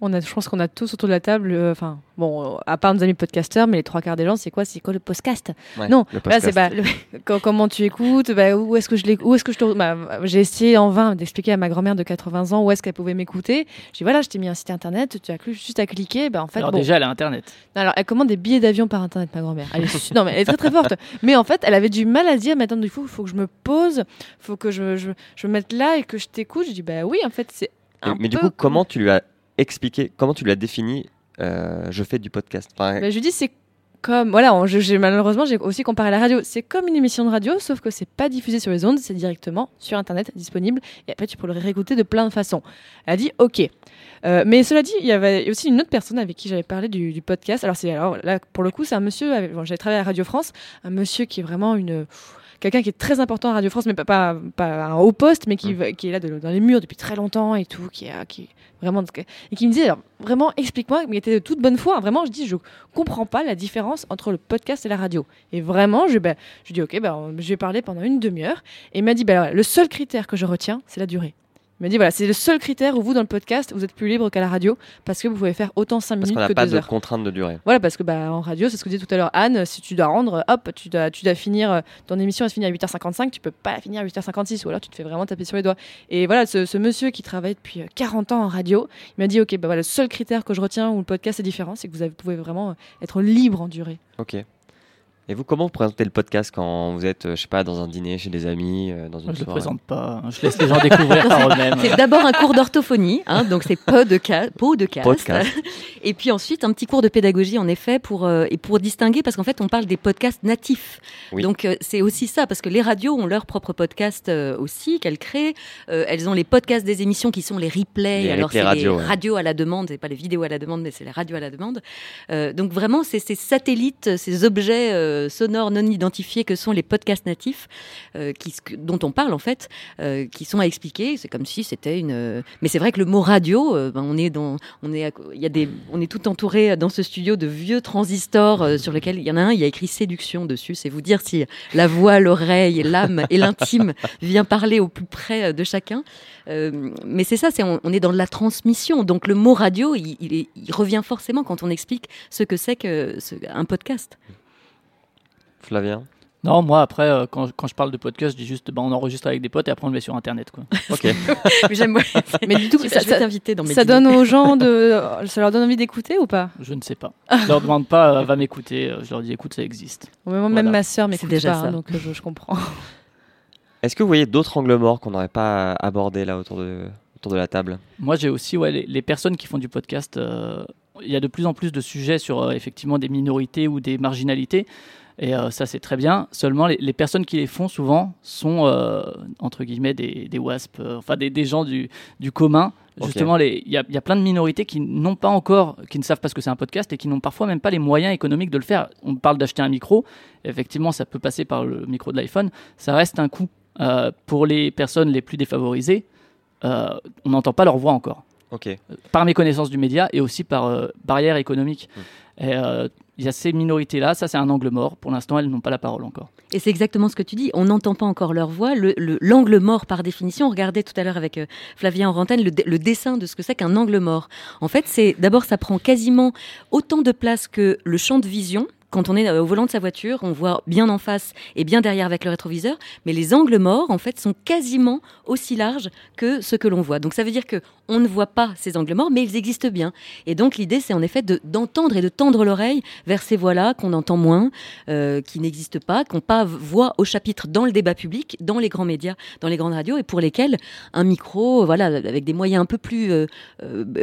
On a, je pense qu'on a tous autour de la table, euh, enfin, bon, à part nos amis podcasteurs, mais les trois quarts des gens, c'est quoi? C'est quoi le podcast? Ouais, Non, le Là, c'est podcast. bah, le- co- comment tu écoutes, bah, où est-ce que je où est-ce que je te- bah, j'ai essayé en vain d'expliquer à ma grand-mère de 80 ans où est-ce qu'elle pouvait m'écouter. J'ai dit voilà, je t'ai mis un site internet, tu as juste à cliquer, bah en fait Alors bon. déjà, elle a Internet. Alors elle commande des billets d'avion par internet ma grand-mère. Elle est non mais elle est très très forte. Mais en fait, elle avait du mal à dire mais attends, il faut faut que je me pose, faut que je je, je me mette là et que je t'écoute. Je dis bah oui, en fait, c'est mais du coup, comme- comment tu lui as expliqué, comment tu lui as défini euh, je fais du podcast Enfin, Bah, je dis c'est comme voilà, malheureusement j'ai aussi comparé la radio. C'est comme une émission de radio, sauf que c'est pas diffusé sur les ondes, c'est directement sur internet disponible. Et après tu peux le réécouter de plein de façons. Elle a dit ok. Euh, mais cela dit, il y avait aussi une autre personne avec qui j'avais parlé du, podcast. Alors c'est alors là pour le coup c'est un monsieur. j'avais travaillé à Radio France, un monsieur qui est vraiment une quelqu'un qui est très important à Radio France, mais pas, pas, pas un haut poste, mais qui, va- qui est là de- dans les murs depuis très longtemps et tout, qui est, qui vraiment et qui me disait alors, vraiment explique-moi, mais il était de toute bonne foi. hein, vraiment, je dis je comprends pas la différence entre le podcast et la radio. Et vraiment, je ben, je dis ok, ben, je vais parler pendant une demi-heure. Et il m'a dit ben, le seul critère que je retiens, c'est la durée. M'a dit voilà, c'est le seul critère où vous dans le podcast, vous êtes plus libre qu'à la radio parce que vous pouvez faire autant 5 parce minutes qu'on n'a pas 2 de heures. contrainte de durée. Voilà, parce que bah, en radio, c'est ce que disait tout à l'heure Anne, si tu dois rendre, hop, tu dois, tu dois finir, euh, ton émission elle se finit à 8h55, tu peux pas la finir à 8h56, ou alors tu te fais vraiment taper sur les doigts. Et voilà, ce, ce monsieur qui travaille depuis euh, 40 ans en radio, il m'a dit, ok, bah voilà, le seul critère que je retiens où le podcast est différent, c'est que vous avez- pouvez vraiment euh, être libre en durée. Ok. Et vous, comment vous présentez le podcast quand vous êtes, euh, je sais pas, dans un dîner chez des amis, euh, dans une je le soirée présente pas. hein. Je laisse les gens découvrir par eux-mêmes. C'est d'abord un cours d'orthophonie, hein, donc c'est podcast, podcast. Podcast. Et puis ensuite un petit cours de pédagogie en effet pour euh, et pour distinguer parce qu'en fait on parle des podcasts natifs. Oui. Donc euh, c'est aussi ça parce que les radios ont leur propre podcast euh, aussi qu'elles créent. Euh, elles ont les podcasts des émissions qui sont les replays. Les Alors replays c'est radio, les ouais. radios à la demande, c'est pas les vidéos à la demande mais c'est les radios à la demande. Euh, donc vraiment c'est ces satellites, ces objets euh, sonores non identifiés que sont les podcasts natifs euh, qui, dont on parle en fait, euh, qui sont à expliquer. C'est comme si c'était une. Mais c'est vrai que le mot radio, ben, on est dans, on est, il y a des, on est tout entouré dans ce studio de vieux transistors sur lesquels il y en a un, il y a écrit séduction dessus. C'est vous dire si la voix, l'oreille, l'âme et l'intime vient parler au plus près de chacun. Mais c'est ça, c'est on, on est dans de la transmission. Donc le mot radio, il, il est- il revient forcément quand on explique ce que c'est que un podcast. Flavien Non, moi, après, euh, quand, quand je parle de podcast, je dis juste, bah, on enregistre avec des potes et après on le met sur Internet. Quoi. Ok. Mais j'aime. Mais du coup, ça, ça- t'inviter dans mes ça donne aux gens de, ça leur donne envie d'écouter ou pas? Je ne sais pas. Je leur demande pas, euh, va m'écouter. euh, Je leur dis, écoute, ça existe. Même Voilà. ma sœur m'écoute déjà pas, hein, ça. donc euh, je, je comprends. Est-ce que vous voyez d'autres angles morts qu'on n'aurait pas abordés là autour de, autour de la table? Moi, j'ai aussi ouais, les, les personnes qui font du podcast. euh, Il y a de plus en plus de sujets sur euh, effectivement des minorités ou des marginalités. Et euh, ça, c'est très bien. Seulement, les, les personnes qui les font souvent sont, euh, entre guillemets, des, des WASP, euh, enfin des, des gens du, du commun. Justement, il y, y a plein de minorités qui n'ont pas encore, qui ne savent pas ce que c'est un podcast et qui n'ont parfois même pas les moyens économiques de le faire. On parle d'acheter un micro. Effectivement, ça peut passer par le micro de l'iPhone. Ça reste un coût. Pour les personnes les plus défavorisées, on n'entend pas leur voix encore Ok. par méconnaissance du média et aussi par barrière économique. Hmm. Et, Il y a ces minorités-là, ça c'est un angle mort. Pour l'instant, elles n'ont pas la parole encore. Et c'est exactement ce que tu dis. On n'entend pas encore leur voix. Le- le- L'angle mort, par définition, on regardait tout à l'heure avec euh, Flavien Orantène le, le dessin de ce que c'est qu'un angle mort. En fait, c'est d'abord, ça prend quasiment autant de place que le champ de vision. Quand on est euh, au volant de sa voiture, on voit bien en face et bien derrière avec le rétroviseur, mais les angles morts, en fait, sont quasiment aussi larges que ce que l'on voit. Donc ça veut dire que on ne voit pas ces angles morts, mais ils existent bien. Et donc l'idée, c'est en effet de- d'entendre et de tendre l'oreille vers ces voix-là qu'on entend moins, euh, qui n'existent pas, qui n'ont pas au chapitre dans le débat public, dans les grands médias, dans les grandes radios, et pour lesquels un micro, voilà, avec des moyens un peu plus euh,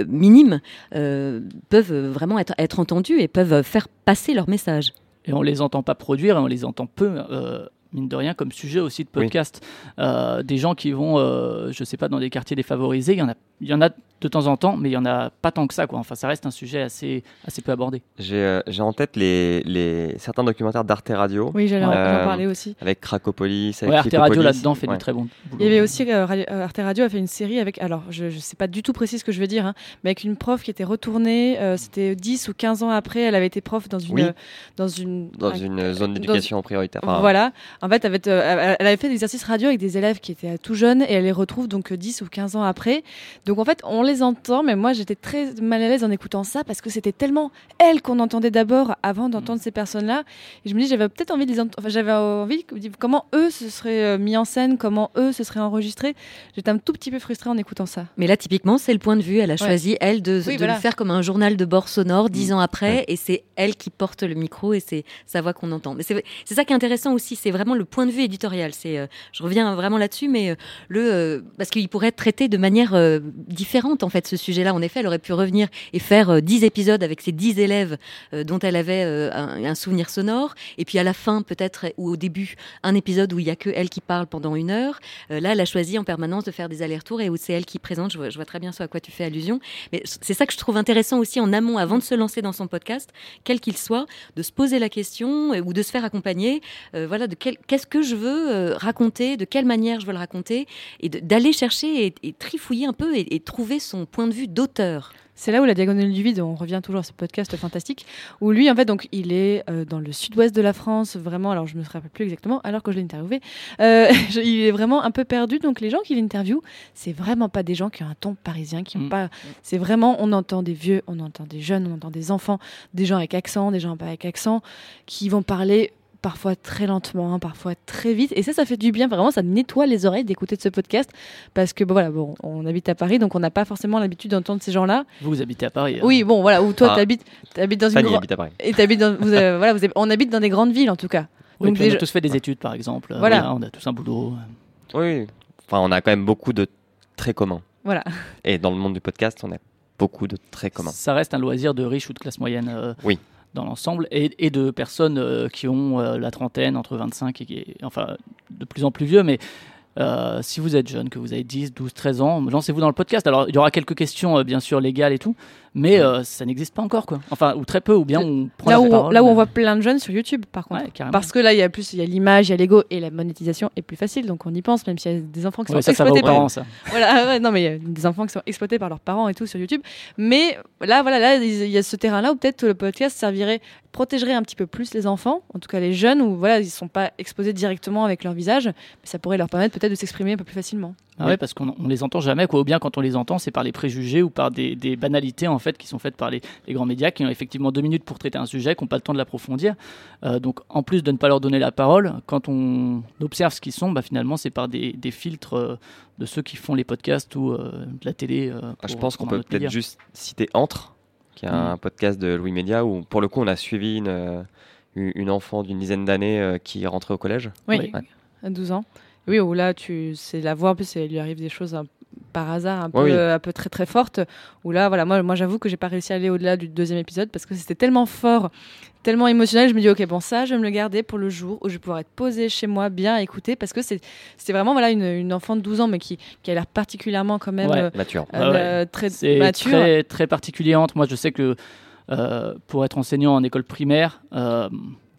minimes, peuvent vraiment être entendus et peuvent faire leur message. Et on les entend pas produire et on les entend peu, euh, mine de rien, comme sujet aussi de Oui. podcast. Euh, des gens qui vont, euh, je sais pas, dans des quartiers défavorisés, il y en a, il y en a de temps en temps, mais il y en a pas tant que ça, quoi. Enfin, ça reste un sujet assez, assez peu abordé. J'ai euh, j'ai en tête les, les, certains documentaires d'Arte Radio Oui, j'allais en- en parler aussi. avec Cracopolis, avec Ouais, Arte. Radio là-dedans fait Ouais. du très bon boulot. Il y avait aussi euh, Radio- euh, Arte Radio a fait une série avec, alors je ne sais pas du tout précis ce que je veux dire, hein, mais avec une prof qui était retournée, euh, c'était 10 ou 15 ans après, elle avait été prof dans une, Oui. euh, dans une, dans un- une zone d'éducation prioritaire. Enfin, voilà, En fait, elle, avait, euh, elle avait fait des exercices radio avec des élèves qui étaient tout jeunes et elle les retrouve donc 10 ou 15 ans après. Donc en fait, on les entend, mais moi j'étais très mal à l'aise en écoutant ça parce que c'était tellement elle qu'on entendait d'abord avant d'entendre ces personnes-là. Et je me dis, j'avais peut-être envie de les entendre. Enfin, j'avais envie de comment eux se seraient euh, mis en scène, comment eux se seraient enregistrés. J'étais un tout petit peu frustrée en écoutant ça. Mais là, typiquement, c'est le point de vue. Elle a choisi, elle, de, de le faire comme un journal de bord sonore dix mmh. ans après. Et c'est elle qui porte le micro et c'est sa voix qu'on entend. Mais c'est ça qui est intéressant aussi. C'est vraiment le point de vue éditorial. C'est, euh, je reviens vraiment là-dessus, mais euh, le, parce qu'il pourrait être traité de manière différente, en fait, ce sujet-là. En effet, elle aurait pu revenir et faire dix épisodes avec ses dix élèves dont elle avait un, souvenir sonore. Et puis à la fin, peut-être, ou au début, un épisode où il y a que elle qui parle pendant une heure. Euh, là, elle a choisi en permanence de faire des allers-retours et où c'est elle qui présente. Je vois, très bien ce à quoi tu fais allusion. Mais c'est ça que je trouve intéressant aussi en amont, avant de se lancer dans son podcast, quel qu'il soit, de se poser la question euh, ou de se faire accompagner. Euh, voilà, de qu'est-ce que je veux raconter, de quelle manière je veux le raconter, et d'aller chercher et, trifouiller un peu et trouver son point de vue d'auteur. C'est là où la diagonale du vide, on revient toujours à ce podcast fantastique, où lui, en fait, donc, il est euh, dans le sud-ouest de la France, vraiment, alors je ne me rappelle plus exactement, alors que je l'ai interviewé, euh, il est vraiment un peu perdu. Donc, les gens qui l'interviewent, c'est vraiment pas des gens qui ont un ton parisien, qui ont mm. pas. C'est vraiment, on entend des vieux, on entend des jeunes, on entend des enfants, des gens avec accent, des gens pas avec accent, qui vont parler parfois très lentement, parfois très vite. Et ça, ça fait du bien. Vraiment, ça nettoie les oreilles d'écouter de ce podcast. Parce que, bon, voilà, bon, on habite à Paris, donc on n'a pas forcément l'habitude d'entendre ces gens-là. Vous, vous habitez à Paris. Hein. Oui, bon, voilà, où toi, ah. tu habites, habites dans une grande. habite à Paris. Et habites dans, vous, euh, voilà, vous on habite dans des grandes villes, en tout cas. donc, on a tous fait des études, par exemple. Voilà. on a tous un boulot. Oui. Enfin, on a quand même beaucoup de traits communs. Voilà. Et dans le monde du podcast, on a beaucoup de traits communs. Ça reste un loisir de riche ou de classe moyenne. Euh, oui dans l'ensemble, et, de personnes euh, qui ont euh, la trentaine, entre 25 et, enfin de plus en plus vieux, mais euh, si vous êtes jeune, que vous avez 10, 12, 13 ans, lancez-vous dans le podcast. Alors, il y aura quelques questions, bien sûr, légales et tout, mais euh, ça n'existe pas encore quoi. Enfin ou très peu ou bien on prend là la où parole, là où on voit plein de jeunes sur YouTube par contre. parce que là il y a plus il y a l'image, il y a l'ego et la monétisation est plus facile donc on y pense même s'il y a des enfants qui sont exploités par parents ça. Voilà non mais il y a des enfants qui sont exploités par leurs parents et tout sur YouTube mais là voilà là il y a ce terrain là où peut-être le podcast servirait protégerait un petit peu plus les enfants, en tout cas les jeunes où voilà, ils sont pas exposés directement avec leur visage, mais ça pourrait leur permettre peut-être de s'exprimer un peu plus facilement. Ah ouais, parce qu'on les entend jamais, quoi. Ou bien quand on les entend, c'est par les préjugés ou par des, banalités en fait qui sont faites par les, grands médias qui ont effectivement deux minutes pour traiter un sujet, qui n'ont pas le temps de l'approfondir. Euh, donc en plus de ne pas leur donner la parole, quand on observe ce qu'ils sont, bah, finalement c'est par des, filtres euh, de ceux qui font les podcasts ou euh, de la télé. Ah, je pense qu'on peut peut-être juste citer Entre, qui est un mm. podcast de Louis Média où pour le coup on a suivi une, une enfant d'une dizaine d'années qui est rentrée au collège. Oui, à 12 ans. Oui, où là, tu, c'est la voix, en plus, il lui arrive des choses par hasard un peu, un peu très très fortes. Où là, voilà, moi, moi j'avoue que j'ai pas réussi à aller au-delà du deuxième épisode parce que c'était tellement fort, tellement émotionnel. Je me dis, ok, bon, ça, je vais me le garder pour le jour où je vais pouvoir être posée chez moi, bien écouter parce que c'est, c'est vraiment voilà, une, une, enfant de 12 ans, mais qui, qui a l'air particulièrement quand même euh, mature. Euh, très mature. Très, très particulière. Moi, je sais que euh, pour être enseignant en école primaire,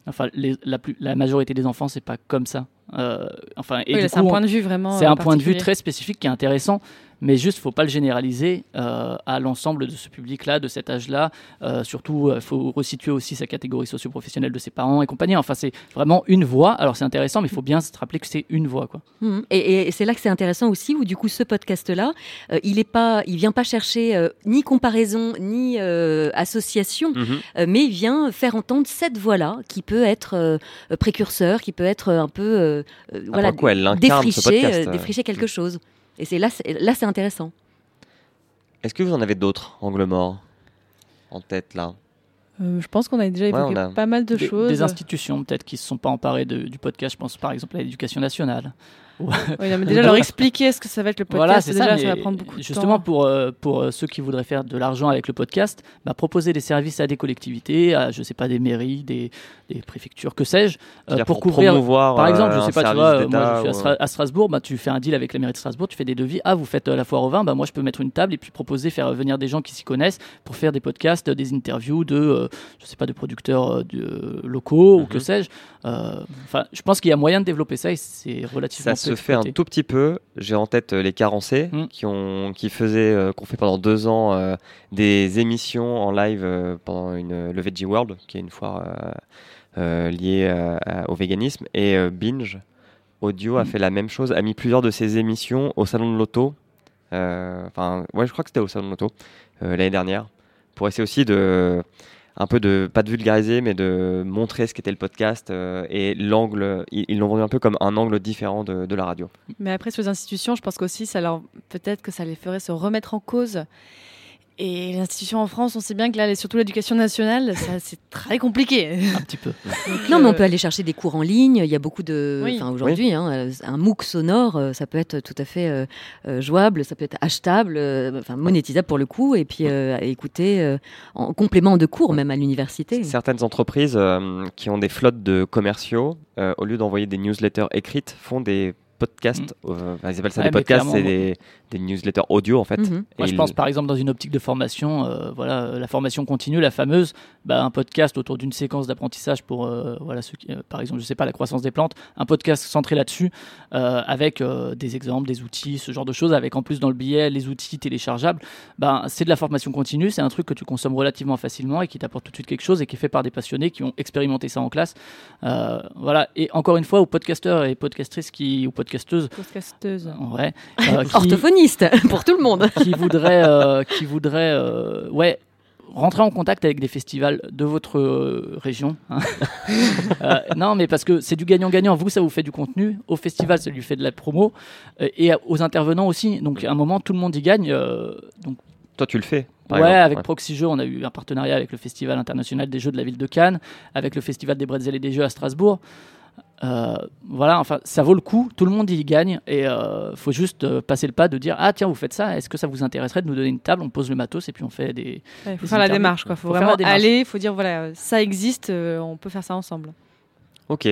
enfin, la, plus, la majorité des enfants, c'est pas comme ça. Euh, enfin, et c'est un point de vue vraiment. C'est un point de vue très spécifique qui est intéressant mais juste faut pas le généraliser euh, à l'ensemble de ce public-là, de cet âge-là. Euh, surtout, il euh, faut resituer aussi sa catégorie socio-professionnelle de ses parents et compagnie. Enfin, c'est vraiment une voix. Alors c'est intéressant, mais il faut bien se rappeler que c'est une voix, quoi. Mmh. Et, c'est là que c'est intéressant aussi, où du coup ce podcast-là, il est pas, il vient pas chercher ni comparaison ni association, mmh. mais il vient faire entendre cette voix-là qui peut être précurseur, qui peut être un peu voilà, défricher, défricher quelque chose. Et c'est là, là c'est intéressant. Est-ce que vous en avez d'autres angles morts en tête là? Euh, je pense qu'on a déjà évoqué pas mal de choses. Des institutions peut-être qui ne se sont pas emparées du podcast. Je pense par exemple à l'éducation nationale, oui, déjà leur expliquer ce que ça va être le podcast, déjà, ça, va prendre beaucoup de justement, pour, euh, pour euh, ceux qui voudraient faire de l'argent avec le podcast, bah, proposer des services à des collectivités, à, je sais pas, des mairies, des, des préfectures, que sais-je, euh, pour, couvrir. Par exemple, je sais pas, tu vois, moi je suis à, Strasbourg, bah, tu fais un deal avec la mairie de Strasbourg, tu fais des devis. Ah, vous faites la foire au vin, bah, moi je peux mettre une table et puis proposer, faire venir des gens qui s'y connaissent pour faire des podcasts, des interviews de, je sais pas, de producteurs locaux ou que mhm. sais-je. Enfin, je pense qu'il y a moyen de développer ça et c'est relativement se fait un tout petit peu. J'ai en tête euh, les carencés mm. qui ont qui faisaient euh, qu'on fait pendant deux ans euh, des émissions en live pendant une le Veggie World qui est une foire à- au véganisme. Et Binge Audio a Mhm. fait la même chose, a mis plusieurs de ses émissions au salon de l'auto. Enfin, ouais, je crois que c'était au salon de l'auto l'année dernière, pour essayer aussi de un peu de pas de vulgariser, mais de montrer ce qu'était le podcast euh, et l'angle. Ils l'ont vendu un peu comme un angle différent de, de la radio. Mais après, sur les institutions, je pense qu'aussi, peut-être que ça les ferait se remettre en cause. Et l'institution en France, on sait bien que là, surtout l'éducation nationale, ça, c'est très compliqué. Un petit peu. Donc, Non, mais on euh, peut aller chercher des cours en ligne. Il y a beaucoup de. Oui. Enfin, aujourd'hui, hein, euh, un MOOC sonore, euh, ça peut être tout à fait euh, euh, jouable, ça peut être achetable, euh, enfin monétisable pour le coup, et puis euh, à écouter euh, en complément de cours, même à l'université. Certaines entreprises euh, qui ont des flottes de commerciaux, euh, au lieu d'envoyer des newsletters écrites, font des podcasts. euh, enfin, ils appellent ça Ouais, des podcasts, c'est des, des newsletters audio en fait. Mhm. Moi, je pense par exemple dans une optique de formation, euh, voilà, euh, la formation continue, la fameuse, bah, un podcast autour d'une séquence d'apprentissage pour, euh, voilà, ceux qui, euh, par exemple, je sais pas, la croissance des plantes, un podcast centré là-dessus, euh, avec euh, des exemples, des outils, ce genre de choses, avec en plus dans le billet les outils téléchargeables. Ben, c'est de la formation continue, c'est un truc que tu consommes relativement facilement et qui t'apporte tout de suite quelque chose et qui est fait par des passionnés qui ont expérimenté ça en classe. Euh, voilà. Et encore une fois, aux podcasteurs et podcastrices qui, ou podcasteuses, podcasteuse. ouais, euh, qui- Pour tout le monde. qui voudrait, euh, qui voudrait euh, ouais, rentrer en contact avec des festivals de votre euh, région. hein. Euh, non, mais parce que c'est du gagnant-gagnant. Vous, ça vous fait du contenu. Au festival, ça lui fait de la promo. euh, et aux intervenants aussi. Donc, à un moment, tout le monde y gagne. euh, donc, Toi, tu le fais. par ouais, exemple. avec Ouais. Proxy Jeux, on a eu un partenariat avec le Festival international des jeux de la ville de Cannes, avec le Festival des bretzels et des jeux à Strasbourg. Euh, voilà, enfin, ça vaut le coup, tout le monde y gagne et euh, faut juste euh, passer le pas de dire ah tiens vous faites ça, est-ce que ça vous intéresserait de nous donner une table, on pose le matos et puis on fait des. Il faut Des faire la démarche, quoi. Faut, Faut vraiment aller, il faut dire voilà, ça existe, euh, on peut faire ça ensemble. Ok.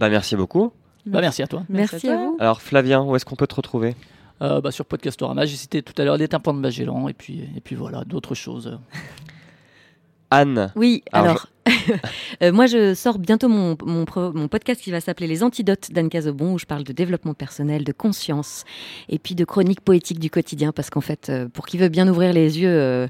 Bah, merci beaucoup. Bah, merci à toi. Merci à toi. vous. Alors, Flavien, où est-ce qu'on peut te retrouver? Euh, bah, sur Podcastorama, j'ai cité tout à l'heure les tympans de Magellan et puis et puis voilà d'autres choses. Anne, Oui, Alors, alors, moi je sors bientôt mon, mon, mon podcast qui va s'appeler Les Antidotes d'Anne Cazobon, où je parle de développement personnel, de conscience, et puis de chronique poétique du quotidien, parce qu'en fait, euh, pour qui veut bien ouvrir les yeux euh,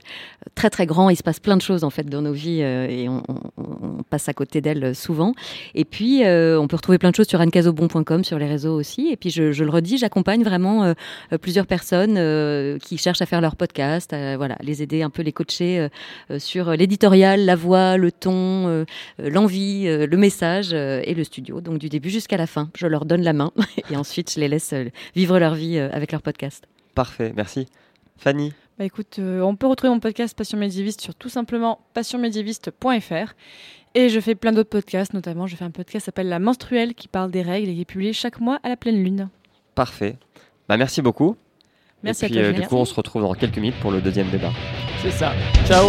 très très grands, il se passe plein de choses en fait dans nos vies, euh, et on, on- on passe à côté d'elles euh, souvent. Et puis, euh, on peut retrouver plein de choses sur annecazobon.com, sur les réseaux aussi. Et puis, je, je le redis, j'accompagne vraiment euh, euh, plusieurs personnes euh, qui cherchent à faire leur podcast, voilà, les aider un peu, les coacher euh, euh, sur l'éditorial, la voix, le ton, euh, euh, l'envie, euh, le message euh, et le studio. Donc du début jusqu'à la fin, je leur donne la main et ensuite je les laisse euh, vivre leur vie euh, avec leur podcast. parfait, merci. Fanny, Bah écoute, euh, on peut retrouver mon podcast Passion médiéviste sur tout simplement passionmédiéviste.fr. Et je fais plein d'autres podcasts, notamment je fais un podcast qui s'appelle La Menstruelle qui parle des règles et qui est publié chaque mois à la pleine lune. parfait. Bah, merci beaucoup. Merci Et à puis, toi. euh, du coup, on se retrouve dans quelques minutes pour le deuxième débat. C'est ça. Ciao.